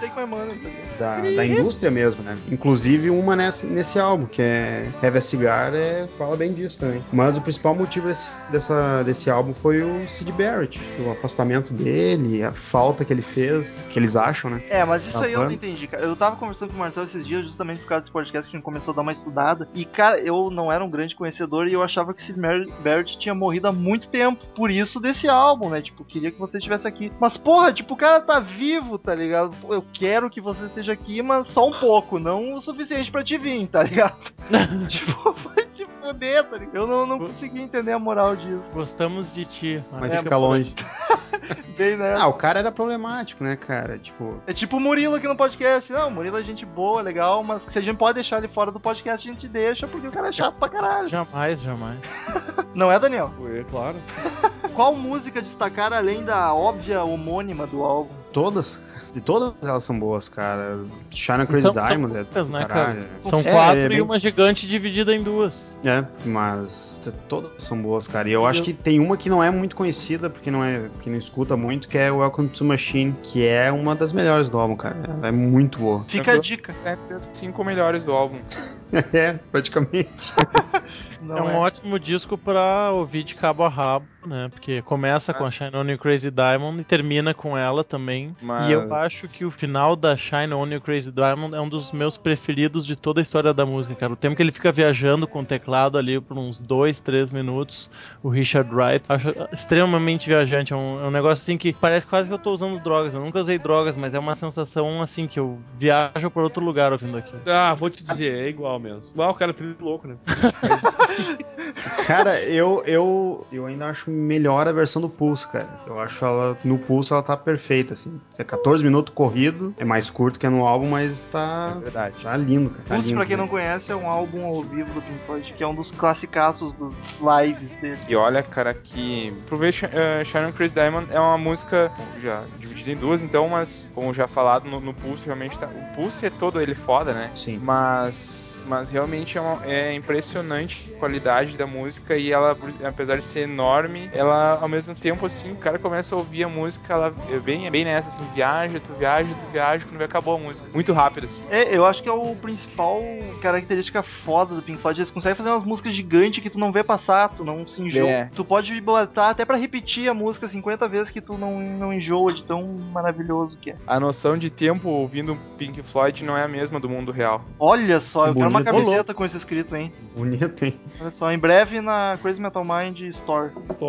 da, da indústria mesmo, né? Inclusive uma nesse, nesse álbum, que é Have a Cigar, é, fala bem disso também. Mas o principal motivo desse, dessa, desse álbum foi o Sid Barrett, o afastamento dele, a falta que ele fez, que eles acham, né? É, mas isso Tá aí eu não entendi entendi, cara. Eu tava conversando com o Marcelo esses dias, justamente por causa desse podcast que a gente começou a dar uma estudada. E, cara, eu não era um grande conhecedor e eu achava que Sid Barrett tinha morrido há muito tempo. Por isso desse álbum, né? Tipo, queria que você estivesse aqui. Mas, porra, tipo, o cara tá vivo, tá ligado? Eu quero que você esteja aqui, mas só um pouco, não o suficiente pra te vir, tá ligado? tipo, vai se fuder, tá ligado? Eu não, não consegui entender a moral disso. Gostamos de ti. Mas É, fica longe. Bem, né? Ah, o cara era problemático, né, cara? Tipo, É tipo o Murilo aqui no podcast. Não, o Murilo é gente boa, legal, mas se a gente pode deixar ele fora do podcast, a gente deixa, porque o cara é chato pra caralho. Jamais, jamais. Não é, Daniel? É claro. Qual música destacar além da óbvia homônima do álbum? todas. De todas elas são boas, cara. China Crazy São- são Diamond é poucas, do né, caralho. São É, quatro é e bem- uma gigante dividida em duas. É, mas todas são boas, cara. E eu acho que tem uma que não é muito conhecida, porque não é, que não escuta muito, que é Welcome to Machine, que é uma das melhores do álbum, cara. Ela é muito boa. Fica a dica. É entre as cinco melhores do álbum. é, praticamente. Não é um ótimo disco pra ouvir de cabo a rabo, né? Porque começa com a Shine On You Crazy Diamond e termina com ela também. Mas- E eu acho que o final da Shine On You Crazy Diamond é um dos meus preferidos de toda a história da música, cara. O tempo que ele fica viajando com o teclado ali por uns dois, três minutos, o Richard Wright, acho extremamente viajante. É um, é um negócio assim que parece quase que eu tô usando drogas. Eu nunca usei drogas, mas é uma sensação assim que eu viajo por outro lugar ouvindo aquilo. Ah, vou te dizer, é igual mesmo. Igual o cara é louco, né? Cara, eu, eu, eu ainda acho melhor a versão do Pulse, cara. Eu acho ela, no Pulse ela tá perfeita, assim. É 14 minutos corrido, é mais curto que é no álbum, mas tá, É verdade. tá lindo, cara. Tá Pulse, lindo, pra quem né? não conhece, é um álbum ao vivo do Pink Floyd, que é um dos classicaços dos lives dele. E olha, cara, que pro ver Sh- eh, Shine on Chris Diamond é uma música já dividida em duas, então, mas como já falado no, no Pulse, realmente tá. O Pulse é todo ele foda, né? Sim. Mas, mas realmente é, uma- é impressionante a qualidade da música e ela, apesar de ser enorme, ela ao mesmo tempo assim, o cara começa a ouvir a música, ela é bem, é bem nessa assim, viaja, tu viaja, tu viaja, quando vê acabou a música. Muito rápido assim. É, eu acho que é o principal característica foda do Pink Floyd. Eles conseguem fazer umas músicas gigantes que tu não vê passar, tu não se enjoa. É. Tu pode botar até pra repetir a música 50 vezes que tu não, não enjoa de tão maravilhoso que é. A noção de tempo ouvindo Pink Floyd não é a mesma do mundo real. Olha só, eu quero uma Bonito. camiseta com esse escrito, hein? Bonito, hein? Olha só, em breve na Crazy Metal Mind Store. Store.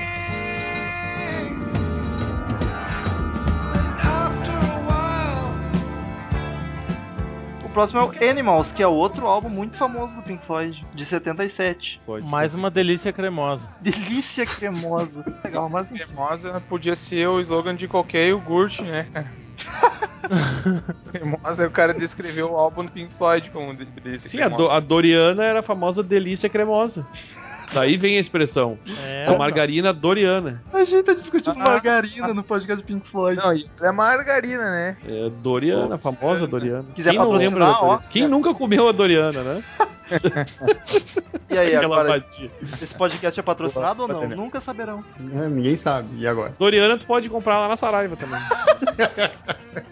próximo é o Animals, que é outro álbum muito famoso do Pink Floyd, de 77. Pode Mais uma delícia cremosa. Delícia cremosa. Legal, mas Cremosa podia ser o slogan de qualquer iogurte, né? cremosa, o cara descreveu o álbum do Pink Floyd como de- delícia Sim, a, cremosa. Do- a Doriana era a famosa delícia cremosa. Daí vem a expressão. É, a margarina Doriana. a gente tá discutindo Ah. margarina no podcast do Pink Floyd. Não, é margarina, né? É Doriana, a famosa Doriana. Quiser Quem não lembra da. Doriana? Quem nunca comeu a Doriana, né? E aí, Aquela agora, batia. esse podcast é patrocinado ou não? Nunca saberão. É, ninguém sabe. E agora? Doriana tu pode comprar lá na Saraiva também.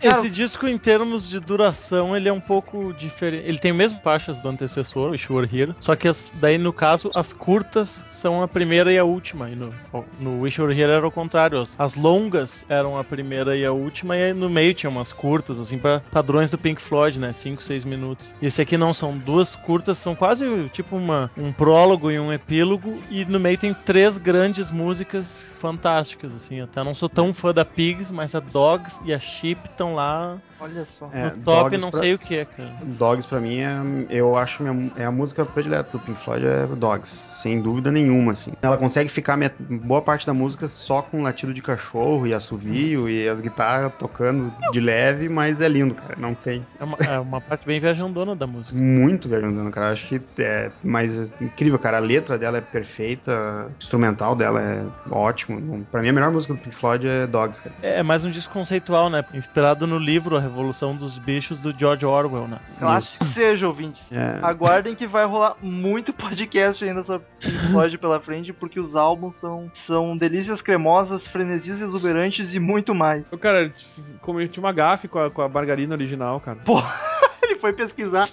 Esse disco, em termos de duração, ele é um pouco diferente. Ele tem mesmo faixas do antecessor, Wish Were Here, só que as- daí, no caso, as curtas são a primeira e a última. E no, no Wish Were Here era o contrário. As, as longas eram a primeira e a última, e no meio tinha umas curtas, assim, pra padrões do Pink Floyd, né? 5, 6 minutos. E esse aqui não, são duas curtas, são quase tipo uma, um prólogo e um epílogo, e no meio tem três grandes músicas fantásticas, assim. Eu até não sou tão fã da Pigs, mas a Dogs e a Sheep estão lá Olha só. É, no top, Dogs não pra- sei o que é, cara. Dogs pra mim é, eu acho minha, é a música predileta do Pink Floyd é Dogs, sem dúvida nenhuma assim. Ela consegue ficar met- boa parte da música só com latido de cachorro e assovio e as guitarras tocando de leve, mas é lindo, cara. Não tem É uma, é uma parte bem viajandona da música. muito viajando, cara. Acho que é, mas é incrível, cara. A letra dela é perfeita, o instrumental dela é ótimo. Pra mim a melhor música do Pink Floyd é Dogs, cara. É mais um disco conceitual, né? Inspirado baseado no livro A Revolução dos Bichos do George Orwell, né? Clássico seja, ouvintes. É. Aguardem que vai rolar muito podcast ainda sobre Pink Floyd pela frente, porque os álbuns são, são delícias cremosas, frenesis exuberantes e muito mais. Eu, cara, cometi uma gafe com a, com a margarina original, cara. Ele foi pesquisar.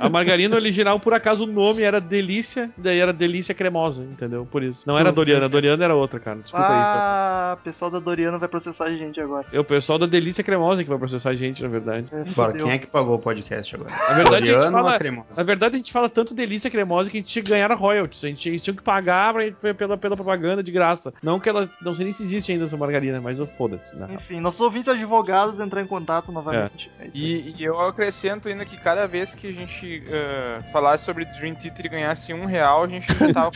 A margarina original, por acaso, o nome era Delícia, daí era Delícia Cremosa, entendeu? Por isso. Não era Doriana, a Doriana era outra, cara. Desculpa aí. Ah, o pessoal da Doriana vai processar a gente agora. É o pessoal da Delícia Cremosa que vai processar a gente, na verdade. É, fudeu. quem é que pagou o podcast agora? Na verdade, a gente fala- a cremosa? Na verdade, a gente fala tanto delícia cremosa que a gente tinha que ganhar royalties. A gente tinha, que pagar pra, pela, pela propaganda de graça. Não que ela. Não sei nem se existe ainda essa margarina, mas eu foda-se. né? Enfim, nossos ouvintes advogados entrar em contato novamente. É. aí. E, e eu acrescento ainda que cada vez que a gente eh, falasse sobre Dream Theater e ganhasse um real, a gente já tava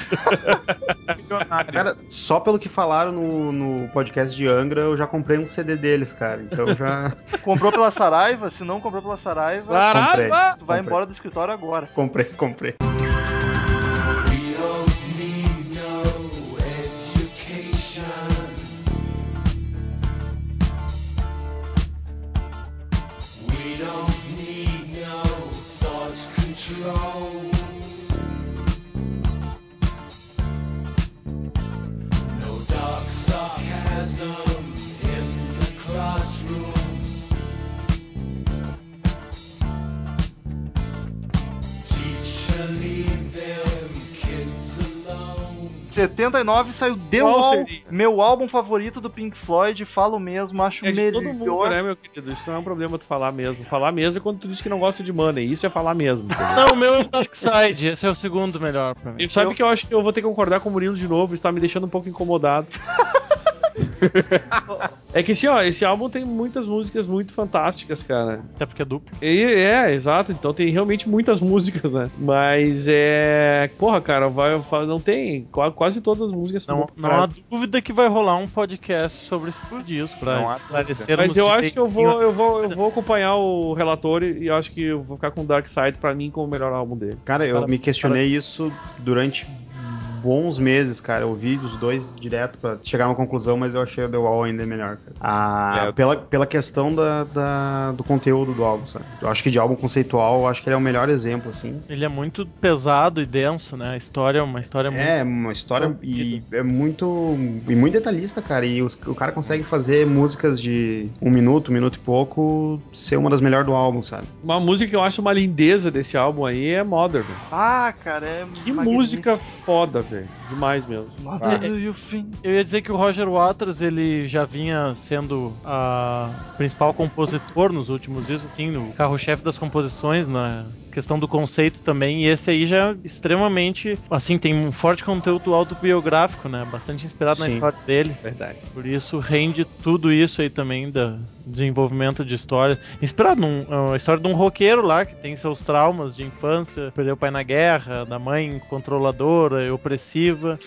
milionário. Cara, só pelo que falaram no, no podcast de Angra, eu já comprei um CD deles, cara. Então já Comprou pela Saraiva? Se não comprou pela Saraiva, Saraiva! tu vai comprei. embora do escritório agora. comprei, comprei. slow 79 saiu The Qual Wall, seria? meu álbum favorito do Pink Floyd, falo mesmo, acho É melhor. todo mundo, né, meu querido? Isso não é um problema tu falar mesmo. Falar mesmo é quando tu diz que não gosta de Money. Isso é falar mesmo. Não, o meu é o Dark Side, esse é o segundo melhor pra mim. E sabe que eu acho que eu vou ter que concordar com o Murilo de novo, está me deixando um pouco incomodado. é que assim, ó, esse álbum tem muitas músicas muito fantásticas, cara. Até porque é duplo. E, é, exato, então tem realmente muitas músicas, né? Mas é. Porra, cara, vai, não tem. qua- Quase todas as músicas são Não, não há dúvida que vai rolar um podcast sobre esse disco pra Não há esclarecer Mas eu acho que eu vou, eu vou, eu vou acompanhar o relator e eu acho que eu vou ficar com o Dark Side pra mim como o melhor álbum dele. Cara, eu Cara, me questionei isso durante bons meses, cara. Eu ouvi os dois direto pra chegar a uma conclusão, mas eu achei o The Wall ainda melhor. Cara. Ah, É, pela, pela questão da, da- do conteúdo do álbum, sabe? Eu acho que de álbum conceitual, eu acho que ele é o melhor exemplo, assim. Ele é muito pesado e denso, né? A história é uma história muito. É, uma história e é muito e muito detalhista, cara. E os- o cara consegue fazer músicas de um minuto, um minuto e pouco, ser uma das melhores do álbum, sabe? Uma música que eu acho uma lindeza desse álbum aí é Mother, velho. Ah, cara, é Que magnífico. música foda, velho. Demais mesmo. Think? Eu ia dizer que o Roger Waters ele já vinha sendo a principal compositor nos últimos discos, assim, no carro-chefe das composições, na questão do conceito também. E esse aí já é extremamente, assim, tem um forte conteúdo autobiográfico, né? Bastante inspirado na Sim. história dele. Verdade. Por isso rende tudo isso aí também da desenvolvimento de história. Inspirado numa história de um roqueiro lá que tem seus traumas de infância, perdeu o pai na guerra, da mãe controladora e opressiva.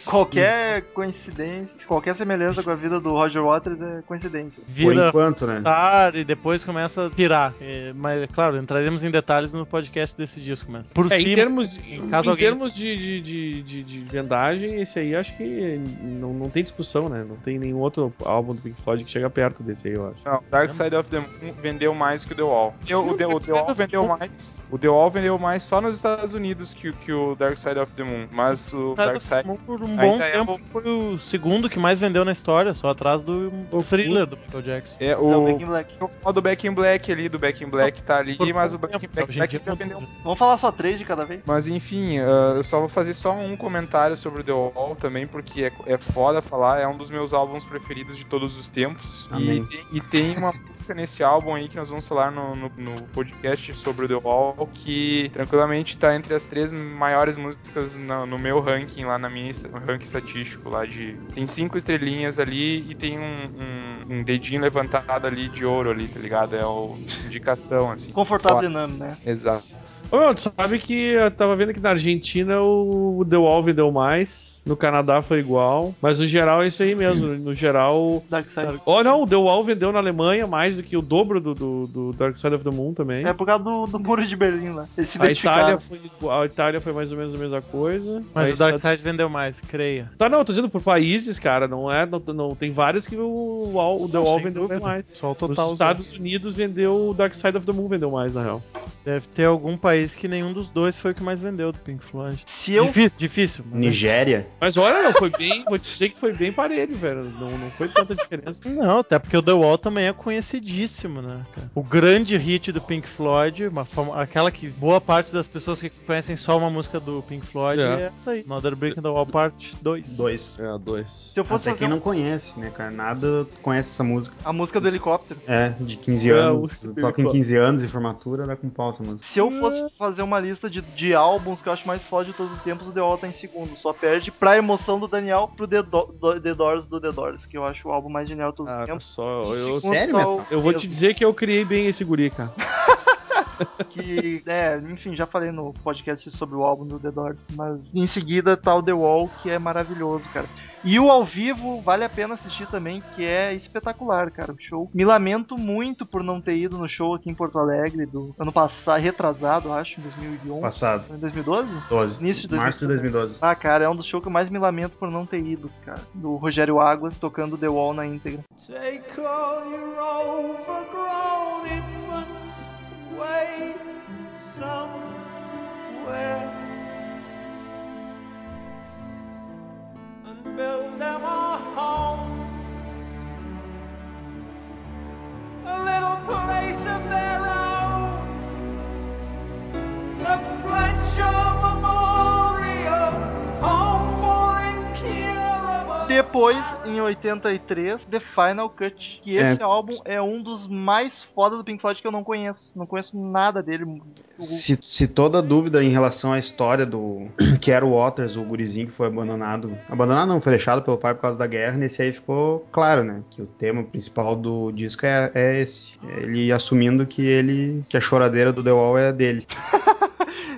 Qualquer coincidência, qualquer semelhança com a vida do Roger Waters é coincidência. Por Vira enquanto, né? e depois começa a pirar. É, mas, claro, entraremos em detalhes no podcast desse disco, mas por É, cima... em termos, em caso alguém- termos de, de, de, de, de vendagem, esse aí acho que não, não tem discussão, né? Não tem nenhum outro álbum do Pink Floyd que chega perto desse aí, eu acho. Não, Dark Side of the Moon vendeu mais que o The Wall. E o, o The, o The Wall vendeu mais. O The Wall vendeu mais só nos Estados Unidos que, o- que o Dark Side of the Moon. Mas o Dark Side. por um ainda bom é tempo foi o segundo que mais vendeu na história, só atrás do o thriller do Michael Jackson. É, o o, Back in Black. falo do Back in Black ali, do Back in Black tá ali, Por mas o Back in Black, Black ainda vendeu Vamos falar só três de cada vez? Mas enfim, ah, eu só vou fazer só um comentário sobre o The Wall também, porque é, é foda falar, é um dos meus álbuns preferidos de todos os tempos. E Amém. e tem uma música nesse álbum aí que nós vamos falar no, no, no podcast sobre o The Wall, que tranquilamente tá entre as três maiores músicas no, no meu ranking, lá na minha ranking estatístico lá de. Tem cinco estrelinhas ali e tem um, um, um dedinho levantado ali de ouro ali, tá ligado? É o indicação, assim. Confortável. Nano, né? Exato. Ô, meu, tu sabe que eu tava vendo que na Argentina o The Wall vendeu mais, no Canadá foi igual, mas no geral é isso aí mesmo. No geral. Dark Side. Oh, não, o The Wall vendeu na Alemanha mais do que o dobro do, do, do Dark Side of the Moon também. É por causa do, do muro de Berlim lá. A Itália, foi a Itália foi mais ou menos a mesma coisa. Mas o Dark Side vendeu mais, creia. Tá, não, eu tô dizendo por países, cara, não é. Não, não- tem vários que o, Wall- o The Wall vendeu dúvida. mais. Só o total. Estados Unidos vendeu o Dark Side of the Moon vendeu mais, na real. Deve ter algum país que nenhum dos dois foi o que mais vendeu do Pink Floyd. Se eu Difícil, difícil. mas- Nigéria. Mas olha, não, foi bem. vou te dizer que foi bem parelho, velho. Não, não foi tanta diferença. Não, até porque o The Wall também é conhecidíssimo, né? cara? O grande hit do Pink Floyd, uma fama- aquela que boa parte das pessoas que conhecem só uma música do Pink Floyd É. é, essa aí. Another Brick in the Wall Part 2. Dois. É, dois. Se eu fosse Até fazer quem um- não conhece, né, cara? Nada conhece essa música. a música do helicóptero. É, de 15 É, anos. Toca em 15 anos e formatura, dá com pau essa música. Se eu fosse fazer uma lista de, de álbuns que eu acho mais foda de todos os tempos, o The Wall tá em segundo. Só perde pra emoção do Daniel pro The, Do- do- The Doors do The Doors, que eu acho o álbum mais genial de todos os Ah, tempos. só. Eu, Sério, tá o eu vou te dizer que eu criei bem esse guri, cara. Que, é, enfim, já falei no podcast sobre o álbum do The Doors, mas em seguida tá o The Wall, que é maravilhoso, cara. E o ao vivo vale a pena assistir também, que é espetacular, cara, o show. Me lamento muito por não ter ido no show aqui em Porto Alegre do ano passado, retrasado, acho, em 2011. Passado. Em 2012? 12. Início de Março de 2012. Ah, cara, é um dos shows que eu mais me lamento por não ter ido, cara. Do Rogério Águas tocando The Wall na íntegra. Take all your overgrown infants away somewhere build them a home, a little place of their own, the Fletcher Memorial, Depois, em 83, The Final Cut. Que esse É. álbum é um dos mais fodas do Pink Floyd que eu não conheço. Não conheço nada dele. Se, se toda dúvida em relação à história do que era o Waters, o gurizinho que foi abandonado, abandonado não, foi deixado pelo pai por causa da guerra, nesse aí ficou claro, né, que o tema principal do disco é, é esse, É ele assumindo que ele, que a choradeira do The Wall é dele.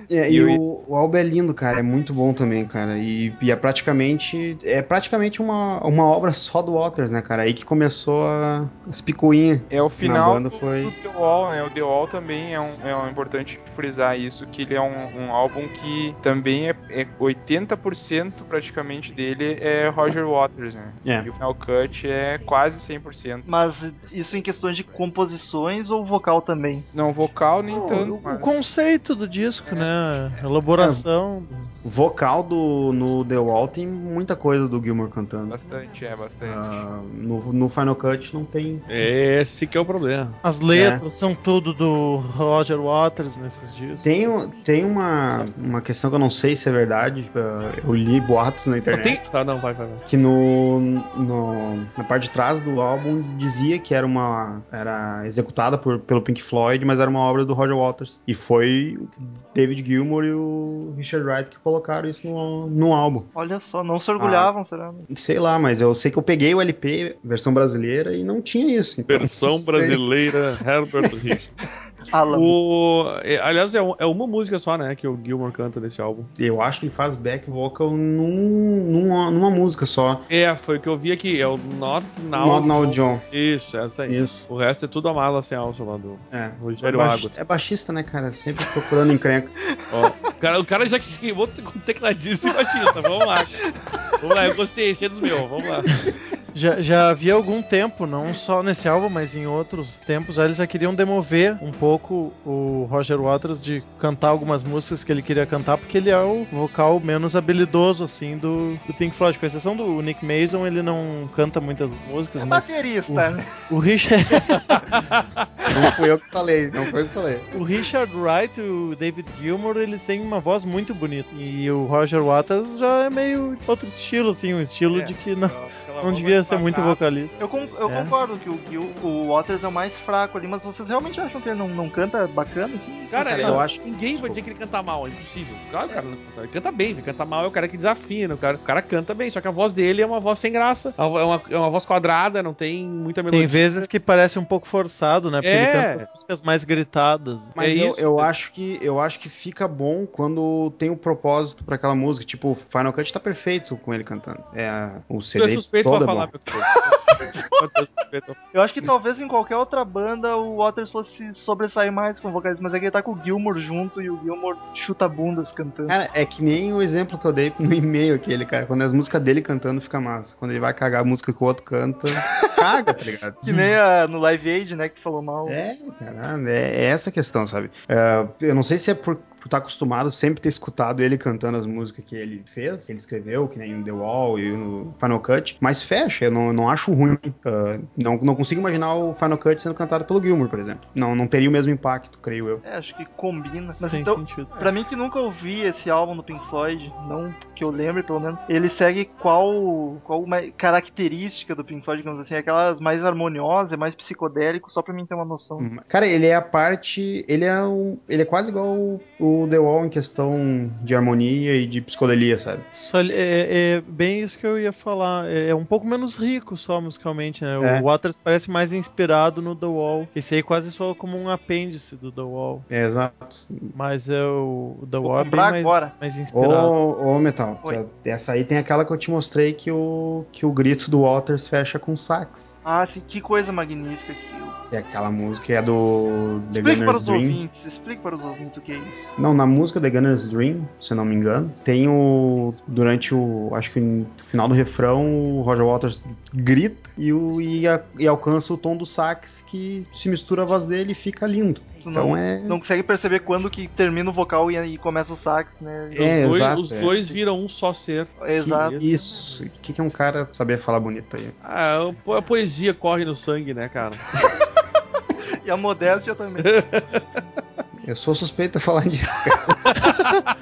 É, e o, o álbum é lindo, cara, é muito bom também, cara, e, e é praticamente é praticamente uma, uma obra só do Waters, né, cara, aí que começou a, as picuinhas. É o final banda do, foi- do The Wall, né? O The Wall também é, um, é um importante frisar isso, que ele é um, um álbum que também é, é 80% praticamente dele é Roger Waters, né? É. E o Final Cut é quase 100%. Mas isso em questões de composições ou vocal também? Não, vocal nem O, tanto, o mas... conceito do disco, né? Elaboração. O vocal do, no The Wall tem muita coisa do Gilmore cantando. Bastante, é, bastante. Ah, no, no Final Cut não tem. Esse que é o problema. As letras são tudo do Roger Waters nesses discos. Tem, tem uma, uma questão que eu não sei se é verdade. ah, Eu li boatos na internet. tem... Tá, não, vai, vai, vai. Que no, no- na parte de trás do álbum dizia que era uma era executada por, pelo Pink Floyd, mas era uma obra do Roger Waters. E foi o David Gilmour e o Richard Wright que colocaram isso no, no álbum. Olha só, não se orgulhavam, será? Sei lá, mas eu sei que eu peguei o LP, versão brasileira, e não tinha isso. Então, Versão brasileira, Herbert Richards. Alan. O... é, Aliás, é, é uma música só, né, que o Gilmore canta nesse álbum. Eu acho que ele faz back vocal num, numa, numa música só. É, foi o que eu vi aqui, é o Not Now. Not Now John. Isso, essa aí. Isso. O resto é tudo a mala sem alça lá do É. Rogério Baixi- Águas. É baixista, né, cara? Sempre procurando encrenca. Ó, o, cara, o cara já se queimou com tecladista e baixista. Vamos lá. Vamos lá, eu gostei, esse é dos meus, vamos lá. Já, já havia algum tempo, não só nesse álbum, mas em outros tempos, eles já queriam demover um pouco o Roger Waters de cantar algumas músicas que ele queria cantar, porque ele é o vocal menos habilidoso, assim, do, do Pink Floyd. Com exceção do Nick Mason, ele não canta muitas músicas, É baterista, né? o Richard, Não fui eu que falei, não foi eu que falei. o Richard Wright e o David Gilmour, eles têm uma voz muito bonita. E o Roger Waters já é meio outro estilo, assim, um estilo É. de que não, não devia ser muito vocalista. Eu, con- eu É. concordo que o, que o, o Waters é o mais fraco ali, mas vocês realmente acham que ele não, não canta bacana, assim? Cara, Cara, eu eu acho que ninguém vai dizer que ele canta mal, é impossível. Claro, cara não canta. Ele canta bem, ele canta mal é o cara que desafina, o cara, o cara canta bem, só que a voz dele é uma voz sem graça. É uma, é uma voz quadrada, não tem muita melodia. Tem vezes que parece um pouco forçado, né? Porque É. ele canta músicas mais gritadas. Mas É eu, isso. eu acho que eu acho que fica bom quando tem um propósito pra aquela música. Tipo, Final Cut tá perfeito com ele cantando. É o CD é suspeito todo pra é falar, bom. Eu acho que talvez em qualquer outra banda o Waters fosse sobressair mais com vocais, mas é que ele tá com o Gilmore junto e o Gilmore chuta bundas cantando. Cara, é que nem o exemplo que eu dei no e-mail aquele, cara. Quando as músicas dele cantando fica massa. Quando ele vai cagar a música que o outro canta, caga, tá ligado? Que nem a, no Live Aid, né, que falou mal. É, cara, é, é essa a questão, sabe? É, eu não sei se é por, por estar acostumado sempre ter escutado ele cantando as músicas que ele fez, que ele escreveu, que nem no The Wall e no Final Cut, mas fecha, eu não, não acho ruim. Uh, não, não consigo imaginar o Final Cut sendo cantado pelo Gilmour, por exemplo. Não, não teria o mesmo impacto, creio eu. É, acho que combina. Mas Tem então, sentido. pra mim que nunca ouvi esse álbum do Pink Floyd, não que eu lembre pelo menos, ele segue qual, qual uma característica do Pink Floyd, digamos assim, aquelas mais harmoniosas, mais psicodélico, só pra mim ter uma noção. Hum, Cara, ele é a parte. Ele é um. Ele é quase igual o, o The Wall em questão de harmonia e de psicodelia, sabe? Só é, é bem isso que eu ia falar. É, é um pouco menos rico só musicalmente, né? É. O Waters parece mais inspirado no The Wall. Esse aí quase só como um apêndice do The Wall. É, exato. Mas é o, o The Vou Wall é bem mais, agora. mais inspirado. Ô, ô Metal, Oi. essa aí tem aquela que eu te mostrei que o, que o grito do Waters fecha com sax. Ah, sim, que coisa magnífica que Que é aquela música que é do The Explique para Gunner's os Dream. ouvintes, explique para os ouvintes o que é isso. Não, na música The Gunner's Dream, se eu não me engano, tem o. Durante o. Acho que no final do refrão, o Roger Waters grita e, o, e, a- e alcança o tom do sax que se mistura a voz dele e fica lindo. Tu Então não, é. não consegue perceber quando que termina o vocal e, e começa o sax, né? É, os dois, exato, os é. dois viram um só ser. Exato. Isso. O que, que é um cara saber falar bonito aí? Ah, a poesia corre no sangue, né, cara? E a modéstia também. Eu sou suspeito a falar disso, cara.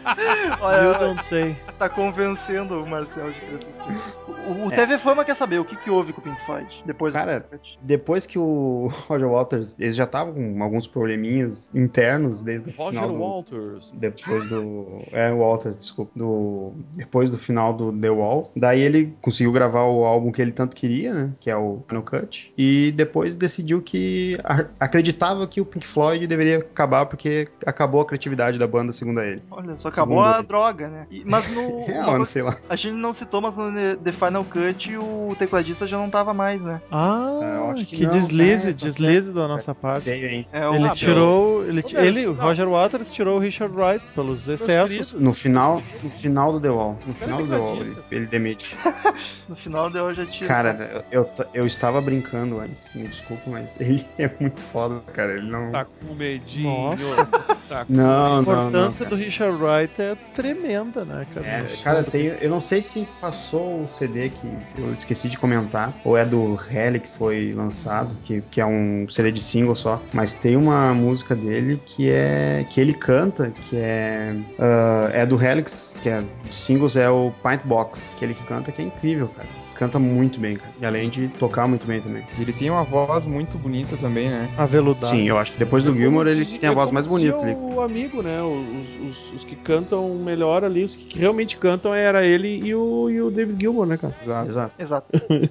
Olha, don't say. tá convencendo o Marcel de ter suspeito. O, o TV Fama quer saber o que, que houve com o Pink Floyd depois do Cara, Floyd. Depois que o Roger Waters, eles já estavam com alguns probleminhas internos desde o final Roger do, Walters. depois do é o Walters, desculpa, do depois do final do The Wall. Daí ele conseguiu gravar o álbum que ele tanto queria, né, que é o Final Cut, e depois decidiu que a- acreditava que o Pink Floyd deveria acabar porque acabou a criatividade da banda, segundo ele. Olha, só acabou Segundo a ele. droga, né? E- mas no. É, coisa- sei lá. a gente não citou, mas no The Final Cut o tecladista já não tava mais, né? Ah, acho que que, não, deslize, né? Deslize da nossa parte. Veio, hein? É, Ele Ah, tirou. Ele, ele, o não. Roger Waters tirou o Richard Wright pelos excessos. No final, no final do The Wall, no final do The Wall, ele, ele demite. no final deu já tira. Cara, eu, eu, eu estava brincando antes, me desculpa, mas ele é muito foda, cara. Ele não. Tá com medinho. Nossa. Tá Não, A não, não. importância Cara. do Richard Wright é tremenda, né, cara? É, cara, tem, eu não sei se passou o CD que eu esqueci de comentar, ou é do Helix que foi lançado, que, que é um CD de single só, mas tem uma música dele que é que ele canta, que é ah, é do Helix, que é singles é o Pint Box, que ele que canta, que é incrível, cara. Canta muito bem, cara. E além de tocar muito bem também. Ele tem uma voz muito bonita também, né? Aveludado. Sim, eu acho que depois do Gilmore ele tem a é voz mais bonita ali. o amigo, né? Os, os, os que cantam melhor ali, os que realmente cantam era ele e o, e o David Gilmour, né, cara? Exato. Exato. Exato.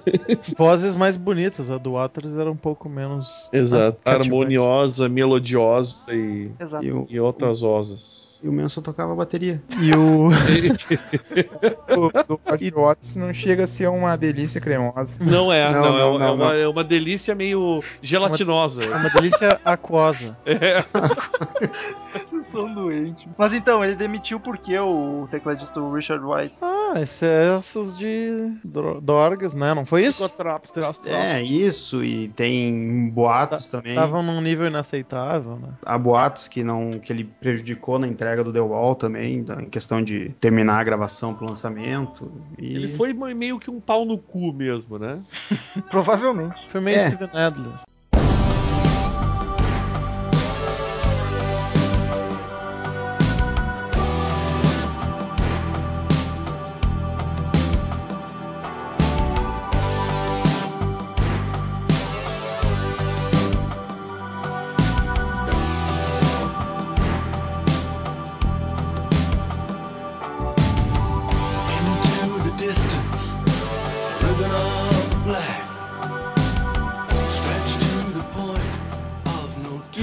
Vozes mais bonitas. A do Waters era um pouco menos. Exato. Cativante. Harmoniosa, melodiosa e, Exato. E e outras osas. E o Manson tocava bateria. E o. O do Roger Waters não chega a ser uma delícia cremosa. Não é, Não, não, não, é, não, é uma, não. é uma delícia meio gelatinosa. É uma delícia aquosa. Vocês são doentes. Mas então, ele demitiu porque o tecladista Richard White. Ah, excessos de dro- drogas, né? Não foi isso? É, isso, e tem boatos também. Estavam num nível inaceitável, né? Há boatos que não que ele prejudicou na entrega do The Wall também, em questão de terminar a gravação pro lançamento. E... Ele foi meio que um pau no cu mesmo, né? Provavelmente. Foi meio É. Steven Adler.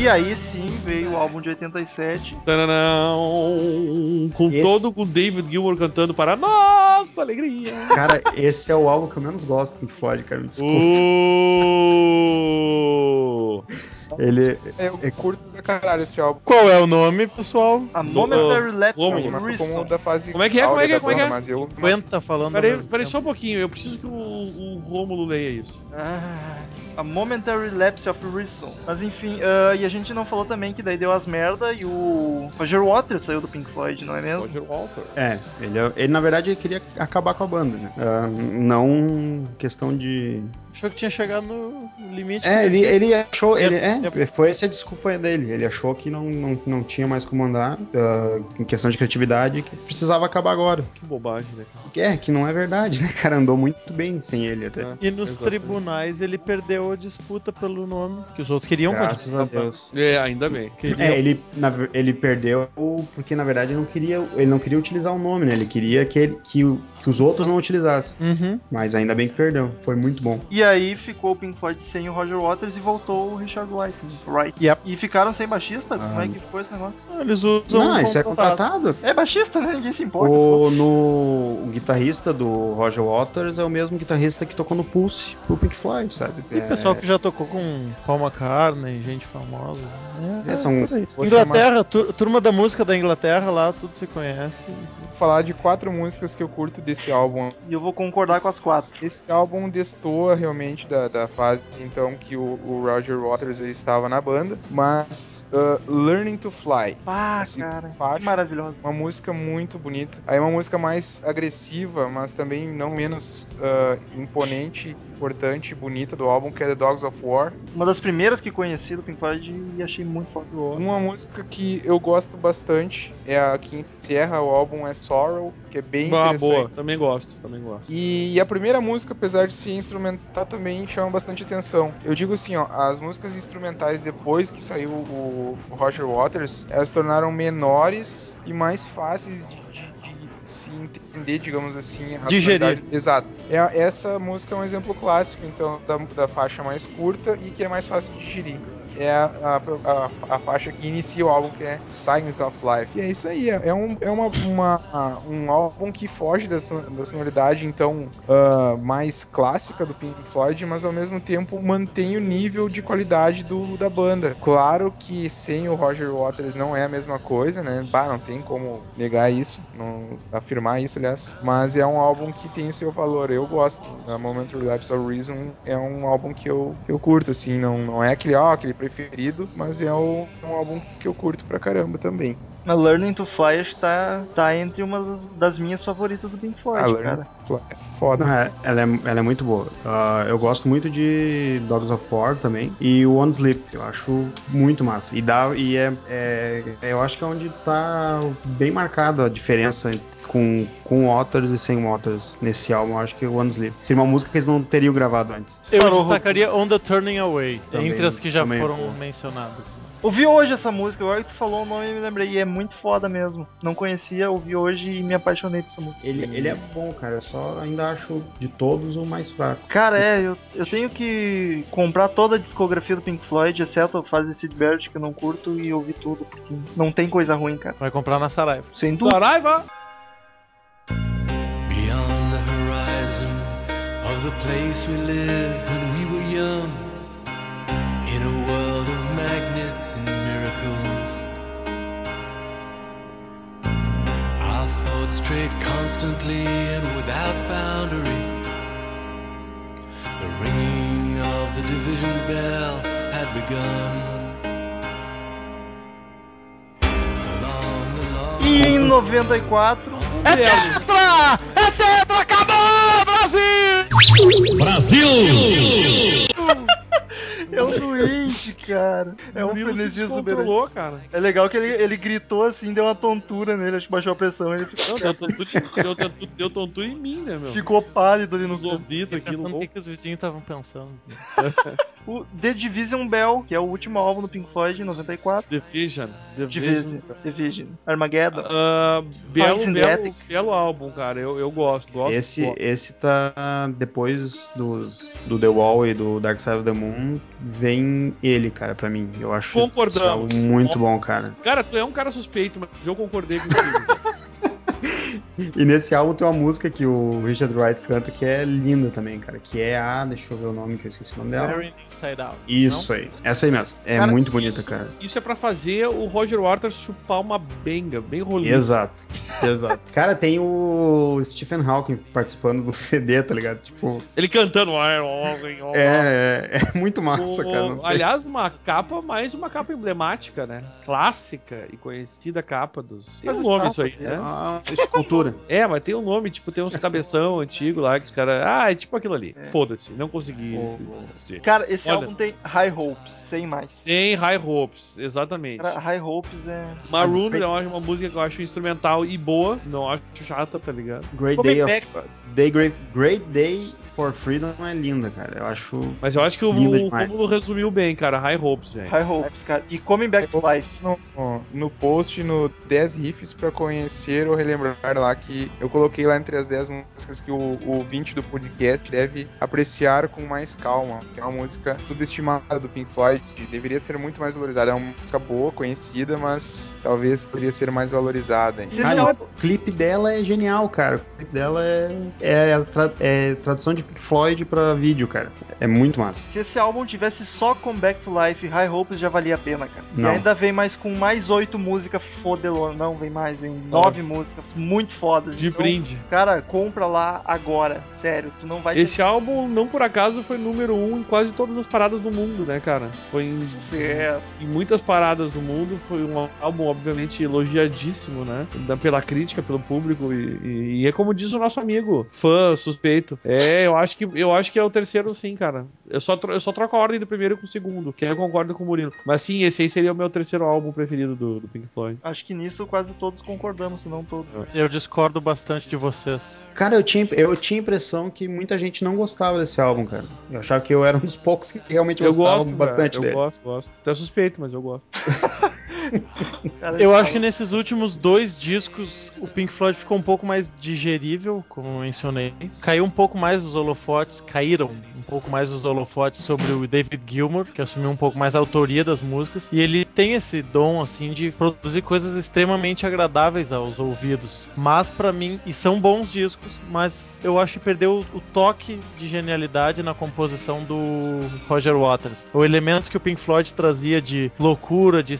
E aí sim veio o álbum de 87. Tananão, com Esse- todo o David Gilmour cantando para nossa alegria. Cara, esse é o álbum que eu menos gosto do Pink Floyd, cara. Me desculpa. Uh! Ele. Eu curto pra caralho esse álbum. Qual é o nome, pessoal? A Momentary Lapse como? o é que é? Como é que é? Como é que é? Mas eu, mas Aguenta falando. Peraí, peraí só um pouquinho, eu preciso que o, o Rômulo leia isso. Ah, a Momentary Lapse of Reason. Mas enfim, ah, e a gente não falou também que daí deu as merda e o Roger Waters saiu do Pink Floyd, não é mesmo? Roger Walter. É, ele, ele na verdade ele queria acabar com a banda, né? Ah, não questão de. Achou que tinha chegado no limite. É, ele, ele achou. Ele, É, é, foi essa a desculpa dele. Ele achou que não, não, não tinha mais como andar, ah, em questão de criatividade, que precisava acabar agora. Que bobagem, né? É, que não é verdade, né, cara? Andou muito bem sem ele até. É. E nos Exatamente. tribunais ele perdeu a disputa pelo nome, que os outros queriam Graças a. Deus. É, ainda bem. Queriam. É, ele, na ele perdeu porque na verdade ele não queria, ele não queria utilizar o nome, né? Ele queria que, ele- que, o- que os outros não utilizassem. Uhum. Mas ainda bem que perdeu. Foi muito bom. E aí ficou o Pink Floyd sem o Roger Waters e voltou o Richard Wright. né? Wright. Yep. E ficaram sem baixista? Como Ah. é que ficou esse negócio? Eles usam. não, um isso é contratado. É baixista, né? Ninguém se importa. O, no, o guitarrista do Roger Waters é o mesmo guitarrista que tocou no Pulse pro Pink Floyd, sabe? E pessoal que já tocou com Paul McCartney, gente famosa. né? É, são- aí. Vou Inglaterra, tu- turma da música da Inglaterra lá, tudo se conhece. vou falar de quatro músicas que eu curto desse álbum. E eu vou concordar com as quatro. Esse álbum destoa realmente da, da fase então que o, o Roger Waters estava na banda, mas uh, Learning to Fly, Ah, Esse cara. Que faixa. maravilhoso. uma música muito bonita. Aí uma música mais agressiva, mas também não menos uh, imponente, importante, bonita do álbum, que é The Dogs of War. Uma das primeiras que conheci do Pink Floyd e achei muito foda. Uma música que eu gosto bastante é a que encerra o álbum é Sorrow, que é bem Ah, interessante. boa. Também gosto, também gosto. E, a primeira música, apesar de ser instrumental, também chama bastante atenção. Eu digo assim, ó, as músicas instrumentais depois que saiu o, o Roger Waters, elas se tornaram menores e mais fáceis de, de- de se entender, digamos assim. a Digerir. Exato. É, essa música é um exemplo clássico, então, da, da faixa mais curta e que é mais fácil de digerir. É a, a, a- a faixa que inicia o álbum, que é Signs of Life. E é isso aí, é, é um, é uma, uma- um álbum que foge son- da sonoridade, então, ah, mais clássica do Pink Floyd, mas ao mesmo tempo mantém o nível de qualidade do, da banda. Claro que sem o Roger Waters não é a mesma coisa, né? Bah, não tem como negar isso, não afirmar isso, aliás. Mas é um álbum que tem o seu valor. Eu gosto. A Momentary Lapse of Reason é um álbum que eu, que eu curto, assim. Não, não é aquele, ó, aquele preferido, mas é um, um álbum que eu curto pra caramba também. A Learning to Fly está tá entre uma das- minhas favoritas do Pink Floyd, Learning cara. to Fly é foda. Não, é- ela, é, ela é muito boa. Ah, eu gosto muito de Dogs of War também. E o One Sleep, eu acho muito massa. E, dá, e é, é- Eu acho que é onde tá bem marcada a diferença entre- com, com Waters e sem Waters nesse álbum. Eu acho que o One Sleep. Seria uma música que eles não teriam gravado antes. Eu Parou, destacaria On the Turning Away, Também- entre as que já também é foram mencionadas. Ouvi hoje essa música, agora que tu falou o nome eu me lembrei. E é muito foda mesmo. Não conhecia, ouvi hoje e me apaixonei por essa música. Ele, ele é bom, cara. Eu só ainda acho de todos o mais fraco. Cara, é, eu, eu tenho que comprar toda a discografia do Pink Floyd, exceto a fase de Sid Barrett, que eu não curto, e ouvir tudo, porque não tem coisa ruim, cara. Vai comprar na Saraiva. Sem dúvida. Saraiva! The place we lived when we were young, in a world of magnets and miracles. Our thoughts strayed constantly and without boundary. The ringing of the division bell had begun. Along the E em 94, É tetra! É tetra! Acabou, Brasil! Brasil! É um doente, cara. É um frenesi exuberante. cara. É legal que ele, ele gritou assim, deu uma tontura nele, acho que baixou a pressão, ele ficou, Não, deu tontura, deu, deu, deu tontura em mim, né, meu? ficou pálido ali no Nos ouvidos aqui Pensando no o que, que os vizinhos estavam pensando. O The Division Bell, que é o último álbum do Pink Floyd, em 94. The Vision. The Division. Vision. Division. Armageddon. Ah, belo, belo, belo álbum, cara. Eu, eu gosto, gosto. Esse, gosto. esse tá depois dos, do The Wall e do Dark Side of the Moon, vem ele, cara, pra mim. Eu acho Concordamos. muito bom, cara. Cara, tu é um cara suspeito, mas eu concordei contigo. E nesse álbum tem uma música que o Richard Wright canta que é linda também, cara. Que é a. Deixa eu ver o nome que eu esqueci o nome dela. Mary Inside Out. Isso aí. Essa aí mesmo. É Cara, muito bonita, isso- cara. Isso é pra fazer o Roger Waters chupar uma benga, bem roliça. Exato, exato. Cara, tem o Stephen Hawking participando do CD, tá ligado? Tipo, Ele cantando. é, é, é muito massa, cara. não tem- aliás, uma capa, mais uma capa emblemática, né? Clássica e conhecida capa dos. Tem um nome isso aí, né? Ah, escultura. É, mas tem um nome, tipo, tem uns cabeção antigo lá que os caras. Ah, é tipo aquilo ali. Foda-se, não consegui. O- dizer. Cara, esse Olha. álbum tem High Hopes, sem mais. Tem High Hopes, exatamente. Cara, High Hopes é. Maroon é uma, uma música que eu acho instrumental e boa, não acho chata, tá ligado? Great Come Day Back. of Day Great, Great Day for Freedom é linda, cara. Eu acho. Mas eu acho que o, o. Romulo resumiu bem, cara. High Hopes, velho. High Hopes, cara. E Coming Back to Life. no, no post no 10 riffs pra conhecer ou relembrar lá que eu coloquei lá entre as 10 músicas que o, o ouvinte do podcast deve apreciar com mais calma, que é uma música subestimada do Pink Floyd, deveria ser muito mais valorizada, é uma música boa, conhecida, mas talvez poderia ser mais valorizada. Cara, o clipe dela é genial, cara. O clipe dela é, é, tra- é tradução de Pink Floyd pra vídeo, cara. É muito massa. Se esse álbum tivesse só Come Back to Life e High Hopes, já valia a pena, cara. Não. E ainda vem mais com mais oito músicas fodelona. Não, vem mais, vem nove músicas muito fodas. De Então, brinde. Cara, compra lá agora. Sério, tu não vai Esse álbum, não por acaso, foi número um em quase todas as paradas do mundo, né, cara? Foi em, ter sucesso. em muitas paradas do mundo. Foi um álbum, obviamente, elogiadíssimo, né? Pela crítica, pelo público. E, e- e é como diz o nosso amigo, fã, suspeito. É, eu acho que, eu acho que é o terceiro, sim, cara. Eu só, eu só troco a ordem do primeiro com o segundo, que aí eu concordo com o Murilo. Mas sim, esse aí seria o meu terceiro álbum preferido do, do Pink Floyd. Acho que nisso quase todos concordamos, se não todos. Eu discordo bastante de vocês. Cara, eu tinha, eu tinha a impressão que muita gente não gostava desse álbum, cara. Eu achava que eu era um dos poucos que realmente Eu gostavam gosto bastante cara, dele. Eu gosto, gosto. Até suspeito, mas eu gosto. Eu acho que nesses últimos dois discos o Pink Floyd ficou um pouco mais digerível, como eu mencionei. Caiu um pouco mais os holofotes, caíram um pouco mais os holofotes sobre o David Gilmour, que assumiu um pouco mais a autoria das músicas. E ele tem esse dom, assim, de produzir coisas extremamente agradáveis aos ouvidos. Mas pra mim, e são bons discos, mas eu acho que perdeu o toque de genialidade na composição do Roger Waters. O elemento que o Pink Floyd trazia de loucura, de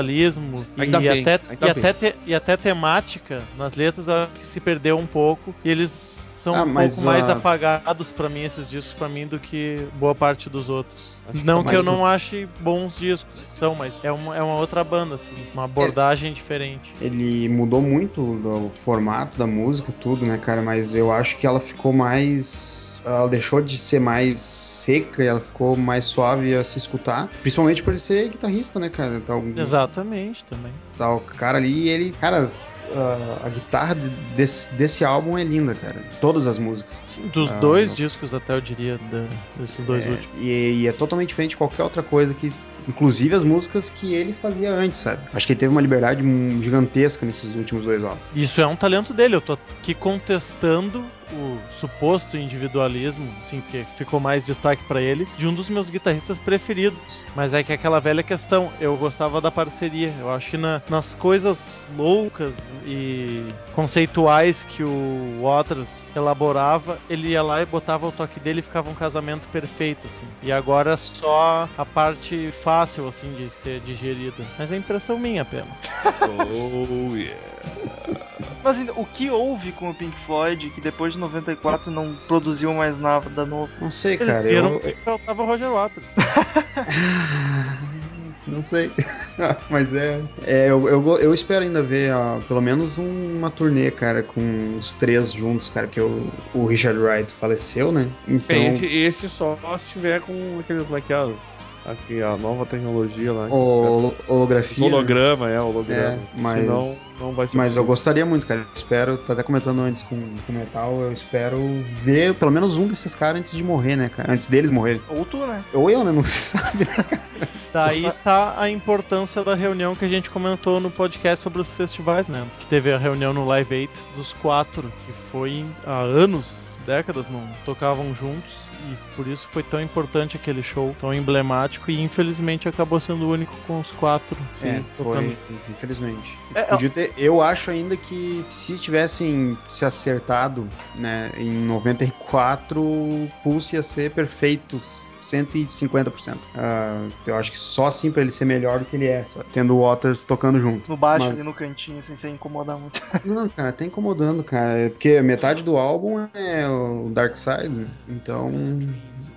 experimentalismo Ainda e, bem, até, ainda e, até te- e até temática nas letras, eu acho que se perdeu um pouco. E eles são Ah, um mas pouco mais a- apagados pra mim, esses discos, pra mim, do que boa parte dos outros. Acho não tá que eu mais não ache bons discos, são, mas é uma, é uma outra banda, assim, uma abordagem diferente. Ele mudou muito do formato da música, tudo, né, cara? Mas eu acho que ela ficou mais. Ela deixou de ser mais seca e ela ficou mais suave a se escutar. Principalmente por ele ser guitarrista, né, cara? Um, Exatamente, também. tá o cara ali ele. Cara, a, a guitarra de- desse, desse álbum é linda, cara. Todas as músicas. Sim, dos Ah, dois não. discos, até eu diria, da- desses dois É, últimos. e, e é totalmente diferente de qualquer outra coisa que. Inclusive as músicas que ele fazia antes, sabe? Acho que ele teve uma liberdade gigantesca nesses últimos dois álbuns. Isso é um talento dele, eu tô aqui contestando o suposto individualismo, assim, porque ficou mais destaque pra ele, de um dos meus guitarristas preferidos. Mas é que aquela velha questão, eu gostava da parceria. Eu acho que na- nas coisas loucas e conceituais que o Waters elaborava, ele ia lá e botava o toque dele e ficava um casamento perfeito, assim. E agora só a parte fácil, assim, de ser digerida. Mas é impressão minha apenas. Oh, yeah. Mas ainda, o que houve com o Pink Floyd que depois de 94 não produziu mais nada novo? Não sei, Eles cara. viram Eu, que faltava Roger Waters. Não sei. Mas é. é eu, eu, eu espero ainda ver ó, pelo menos um- uma turnê, cara, com os três juntos, cara, porque o, o Richard Wright faleceu, né? Então. Bem, esse, esse só se tiver com aquele, como é que é, as- aqui, a nova tecnologia lá. que caras- holografia. né? holograma, é, holograma. É, mas- Senão, não vai ser Mas eu possível. gostaria muito, cara. Eu espero, tá até comentando antes com com o Metal, eu espero ver pelo menos um desses caras antes de morrer, né, cara? Antes deles morrerem. Ou tu, né? Ou eu, né? Não se sabe. Daí tá a importância da reunião que a gente comentou no podcast sobre os festivais, né? Que teve a reunião no Live 8 dos quatro, que foi há anos, décadas, não tocavam juntos. E por isso foi tão importante aquele show, tão emblemático. e infelizmente acabou sendo o único com os quatro. é, tocando. foi, infelizmente. É, Podia ter, eu acho ainda que se tivessem se acertado, né, em 94, o Pulse ia ser perfeito, 150%. Ah, eu acho que só assim pra ele ser melhor do que ele é, só tendo o Waters tocando junto. No baixo Mas- ali no cantinho, sem se incomodar muito. Não, cara, tá incomodando, cara. É Porque metade do álbum é o Dark Side, então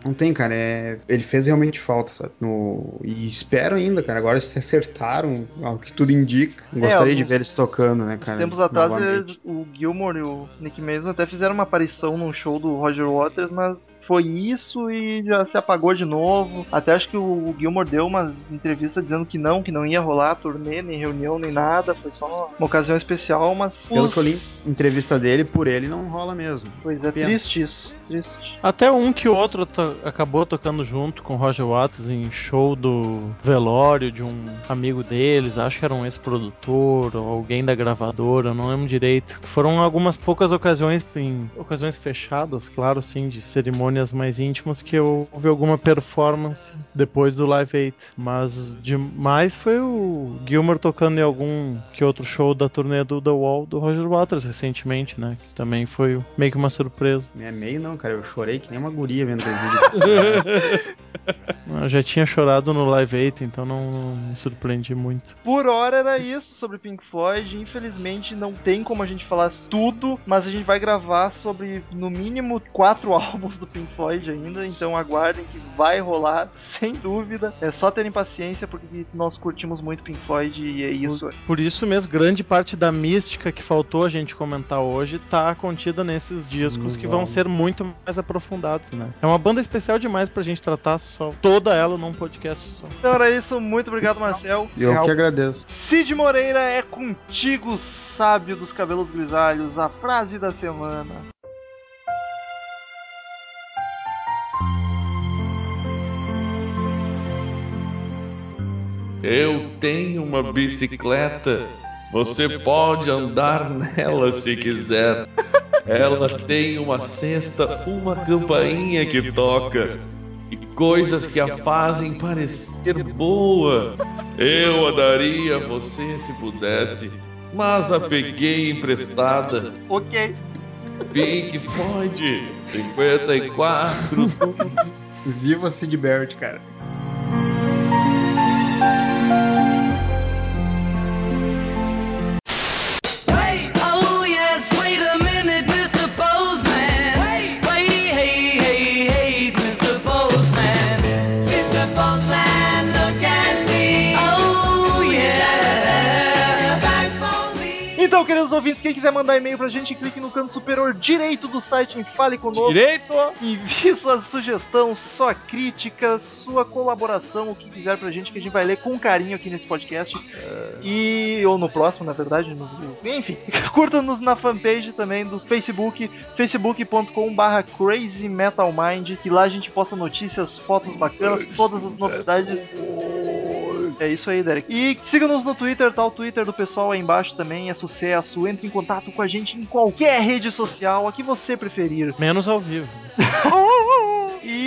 não tem, cara. É... Ele fez realmente falta, sabe? No... E espero ainda, cara. Agora se acertaram, ao que tudo indica. Gostaria É, de ver eles tocando, né, cara? Tempos atrás, eles- o Gilmore e o Nick Mason até fizeram uma aparição num show do Roger Waters, mas foi isso e já se apagou de novo. Até acho que o Gilmore deu umas entrevistas dizendo que não, que não ia rolar turnê, nem reunião, nem nada. Foi só uma ocasião especial, mas. Pelo os- que eu li, entrevista dele, por ele não rola mesmo. Pois é, Pena. triste isso. Triste. Até um que o outro acabou tocando junto com o Roger Waters em show do velório de um amigo deles, acho que era um ex-produtor ou alguém da gravadora, não lembro direito. Foram algumas poucas ocasiões, em ocasiões fechadas, claro, assim, de cerimônias mais íntimas, que eu houve alguma performance depois do Live 8. Mas demais foi o Gilmer tocando em algum que outro show da turnê do The Wall do Roger Waters recentemente, né? Que também foi meio que uma surpresa. É meio não, cara. Eu chorei que nem uma guria vendo aquele vídeo. Eu já tinha chorado no Live 8, então não, não me surpreendi muito. Por hora era isso sobre Pink Floyd. Infelizmente não tem como a gente falar tudo, mas a gente vai gravar sobre no mínimo quatro álbuns do Pink Floyd ainda. Então aguardem que vai rolar, sem dúvida. É só terem paciência porque nós curtimos muito Pink Floyd e é isso. Por isso mesmo, grande parte da mística que faltou a gente comentar hoje tá contida nesses discos No que vão ser muito mais aprofundados, né? É uma banda especial demais pra gente tratar só toda ela num podcast só. Então era isso. Muito obrigado, Marcel. Eu que agradeço. Cid Moreira é contigo, sábio dos cabelos grisalhos. A frase da semana. Eu tenho uma bicicleta. Você pode andar nela se quiser. Ela tem uma cesta, uma campainha que toca e coisas que a fazem parecer boa. Eu a daria a você se pudesse, mas a peguei emprestada. Ok. Pink Floyd 54. Viva Sid Barrett, cara. Ouvintes, quem quiser mandar e-mail pra gente, clique no canto superior direito do site em Fale Conosco. Direito! Envie sua sugestão, sua crítica, sua colaboração, o que quiser pra gente, que a gente vai ler com carinho aqui nesse podcast. E. ou no próximo, na verdade. no- enfim, curta-nos na fanpage também do Facebook, facebook.com/barra Crazy Metal Mind, que lá a gente posta notícias, fotos bacanas, todas as novidades. É isso aí, Derek. E siga-nos no Twitter, tá? O Twitter do pessoal aí embaixo também é sucesso. Entre em contato com a gente em qualquer rede social, a que você preferir. Menos ao vivo.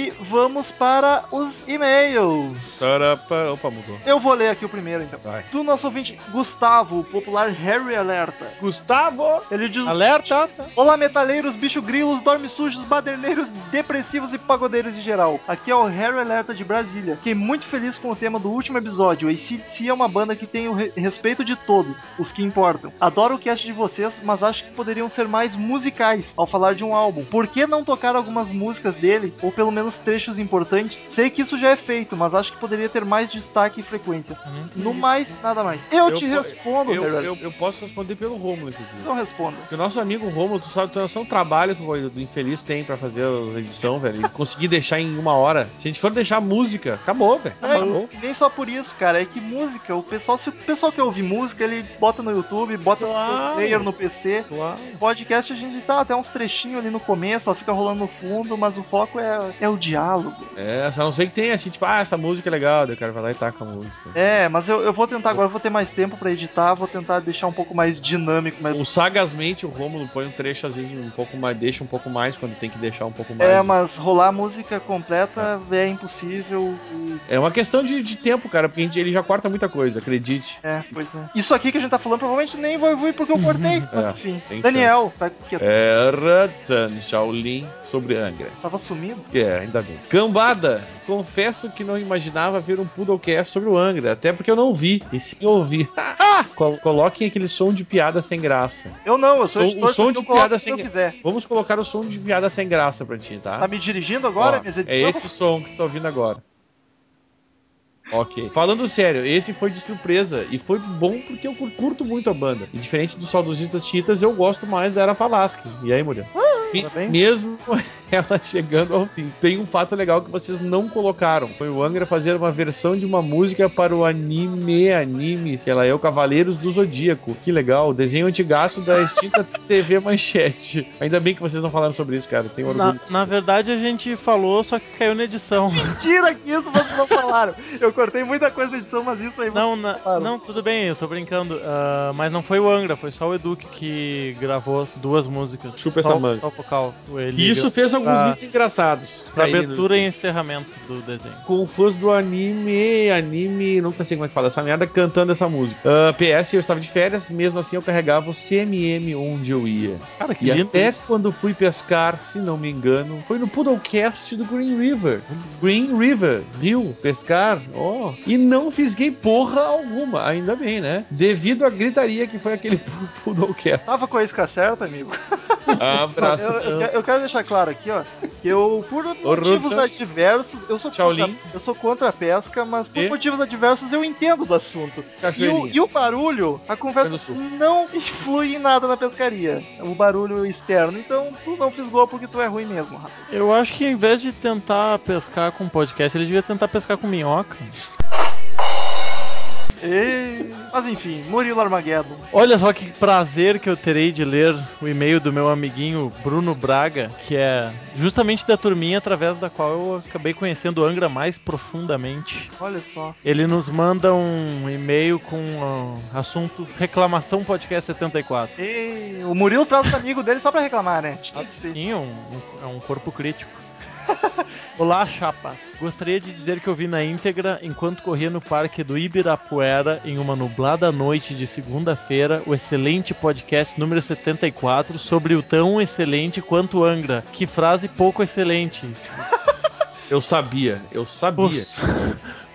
E vamos para os e-mails. Tarapa- Opa, mudou. Eu vou ler aqui o primeiro então. Vai. Do nosso ouvinte Gustavo, o popular Harry Alerta. Gustavo! Ele diz: Alerta! Olá, metaleiros, bicho grilos, dorme sujos, baderneiros, depressivos e pagodeiros em geral. Aqui é o Harry Alerta de Brasília. Fiquei muito feliz com o tema do último episódio. ACDC é uma banda que tem o re- respeito de todos, os que importam. Adoro o cast de vocês, mas acho que poderiam ser mais musicais ao falar de um álbum. Por que não tocar algumas músicas dele, ou pelo menos trechos importantes? Sei que isso já é feito, mas acho que poderia ter mais destaque e frequência. No mais, nada mais. Eu, te po- respondo, eu, eu, eu posso responder pelo Romulo, inclusive. Não responda. Porque o nosso amigo Romulo, tu sabe, tu não sabe o trabalho que o infeliz tem pra fazer a edição, velho. E conseguir deixar em uma hora. Se a gente for deixar música, acabou, velho. É Acabou. nem só por isso, cara. É que música, o pessoal, se o pessoal quer ouvir música, ele bota no YouTube, bota no Claro. seu player no PC. Claro. Podcast a gente tá até uns trechinhos ali no começo, ó, fica rolando no fundo, mas o foco é, é o diálogo. É, só não sei que tem assim, tipo, ah, essa música é legal, daí o cara vai lá e taca a música. É, mas eu, eu vou tentar agora, eu vou ter mais tempo pra editar, vou tentar deixar um pouco mais dinâmico, mais O Sagasmente, o Rômulo põe um trecho, às vezes, um pouco mais, deixa um pouco mais quando tem que deixar um pouco mais. É, mas rolar a música completa é impossível. e- É uma questão de, de tempo, cara, porque gente- ele já corta muita coisa, acredite. É, pois é. Isso aqui que a gente tá falando provavelmente nem vai vir porque eu cortei. Mas É, enfim. Daniel, tá quieto. É, Hudson Shaolin sobre Angra. Tava sumido. É, ainda bem. Cambada, confesso que não imaginava ver um Poodlecast sobre o Angra, até porque eu não vi, e sim ouvi. Col- Coloquem aquele som de piada sem graça. Eu não, eu sou Som- editor, o som de piada sem quiser. Vamos colocar o som de piada sem graça pra ti, tá? Tá me dirigindo agora? Ó, é esse som que tu tá ouvindo agora. Ok. Falando sério, esse foi de surpresa e foi bom porque eu cur- curto muito a banda. E diferente dos saudosistas Cheetahs, eu gosto mais da Era Falaschi. E aí, Muriel? Me- parabéns. mesmo ela chegando ao fim. Tem um fato legal que vocês não colocaram. Foi o Angra fazer uma versão de uma música para o anime, anime, sei lá, é o Cavaleiros do Zodíaco. Que legal, desenho antigaço da extinta TV Manchete. Ainda bem que vocês não falaram sobre isso, cara. Tenho orgulho. Na, na verdade, a gente falou, só que caiu na edição. Mentira que isso vocês não falaram. Eu cortei muita coisa da edição, mas isso aí Não, na- não, tudo bem, eu tô brincando. ah, mas não foi o Angra, foi só o Edu que- gravou duas músicas. Chupa só, essa manga. Só o vocal. Ele E isso fez alguns vídeos engraçados. Pra abertura e encerramento do desenho. com fãs do anime, anime, nunca sei como é que fala essa merda, cantando essa música. Ah, PS, eu estava de férias, mesmo assim eu carregava o CMM onde eu ia. Cara, que E lindo. até isso. quando fui pescar, se não me engano, foi no Poodlecast do Green River. Green River, rio, pescar, ó. E não fisguei porra alguma, ainda bem, né? Devido à gritaria que foi aquele Poodlecast. Tava com a isca certa, amigo. Abraço. Eu, eu quero- eu quero deixar claro aqui, ó, que eu, por motivos Hudson. adversos, eu sou, Shaolin. contra, eu sou contra a pesca, mas por E? motivos adversos eu entendo do assunto. E o, Cachoeirinha. e o barulho, a conversa Sul. não influi em nada na pescaria. O barulho externo. Então tu não fisgou porque tu é ruim mesmo, Rafa. Eu acho que em vez de tentar pescar com podcast, ele devia tentar pescar com minhoca. E... Mas enfim, Murilo Armageddon. Olha só que prazer que eu terei de ler o e-mail do meu amiguinho Bruno Braga, que é justamente da turminha através da qual eu acabei conhecendo o Angra mais profundamente. Olha só. Ele nos manda um e-mail com assunto Reclamação Podcast 74. E o Murilo traz os amigos dele só pra reclamar, né? Tinha ser. Sim, um, um- é um corpo crítico. Olá, chapas. Gostaria de dizer que eu vi na íntegra, enquanto corria no parque do Ibirapuera, em uma nublada noite de segunda-feira, o excelente podcast número 74 sobre o tão excelente quanto Angra. Que frase pouco excelente. Eu sabia, eu sabia.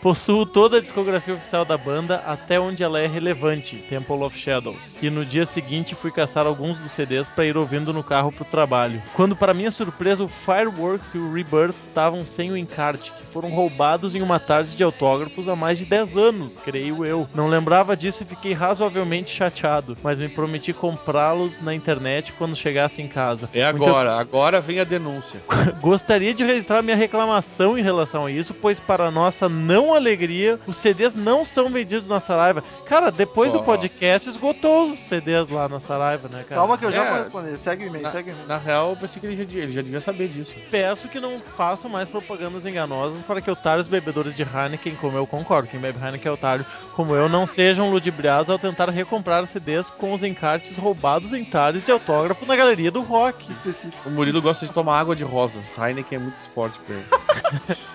Possuo toda a discografia oficial da banda até onde ela é relevante, Temple of Shadows. E no dia seguinte fui caçar alguns dos CDs para ir ouvindo no carro pro trabalho. Quando, para minha surpresa, o Fireworks e o Rebirth estavam sem o encarte, que foram roubados em uma tarde de autógrafos há mais de 10 anos, creio eu. Não lembrava disso e fiquei razoavelmente chateado, mas me prometi comprá-los na internet quando chegasse em casa. É agora, agora vem a denúncia. Gostaria de registrar minha reclamação em relação a isso, pois para nossa não alegria, os CDs não são vendidos na Saraiva. Cara, depois do podcast esgotou os CDs lá na Saraiva, né, cara? Calma que eu já É. vou responder. Segue o e-mail, Na, segue o e-mail. na real, eu pensei que ele já, ele já devia saber disso. Peço que não façam mais propagandas enganosas para que otários bebedores de Heineken, como eu concordo, quem bebe Heineken é otário, como eu, não sejam ludibriados ao tentar recomprar os CDs com os encartes roubados em tares de autógrafo na galeria do rock. Específico. O Murilo gosta de tomar água de rosas. Heineken é muito esporte pra ele.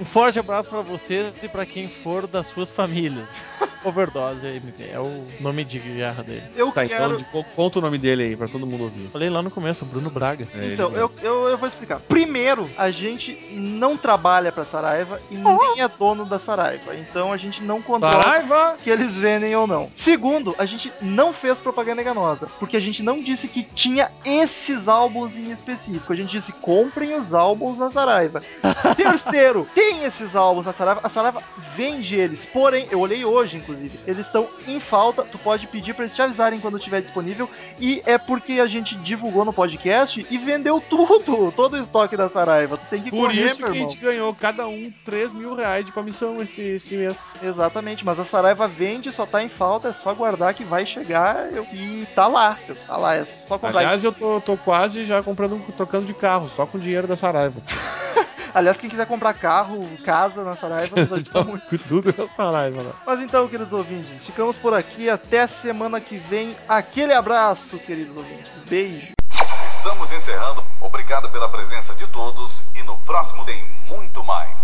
Um forte abraço para vocês e para quem for das suas famílias. Overdose é o nome de guerra dele. Eu Tá, quero. então de- co- conta o nome dele aí pra todo mundo ouvir. Falei lá no começo, Bruno Braga. É, Então, eu, eu, eu vou explicar. Primeiro, a gente não trabalha pra Saraiva e nem é dono da Saraiva. Então a gente não controla Saraiva! que eles vendem ou não. Segundo, a gente não fez propaganda enganosa, porque a gente não disse que tinha esses álbuns em específico. A gente disse comprem os álbuns na Saraiva. Terceiro, tem esses álbuns na Saraiva. A Saraiva vende eles. Porém, eu olhei hoje, inclusive, eles estão em falta. Tu pode pedir pra eles te avisarem quando estiver disponível. E é porque a gente divulgou no podcast e vendeu tudo, todo o estoque da Saraiva. Tu tem que Por correr, isso que meu a irmão. gente ganhou cada um 3 mil reais de comissão esse, esse mês. Exatamente, mas a Saraiva vende, só tá em falta, é só aguardar que vai chegar eu- e tá lá. Tá lá, é só comprar. Aliás, eu tô, tô quase já comprando, trocando de carro, só com o dinheiro da Saraiva. Aliás, quem quiser comprar carro, casa na Saraiva, ajuda muito. Tudo é Saraiva, né? Mas então, queridos ouvintes, ficamos por aqui. Até semana que vem. Aquele abraço, queridos ouvintes. Beijo. Estamos encerrando. Obrigado pela presença de todos e no próximo tem muito mais.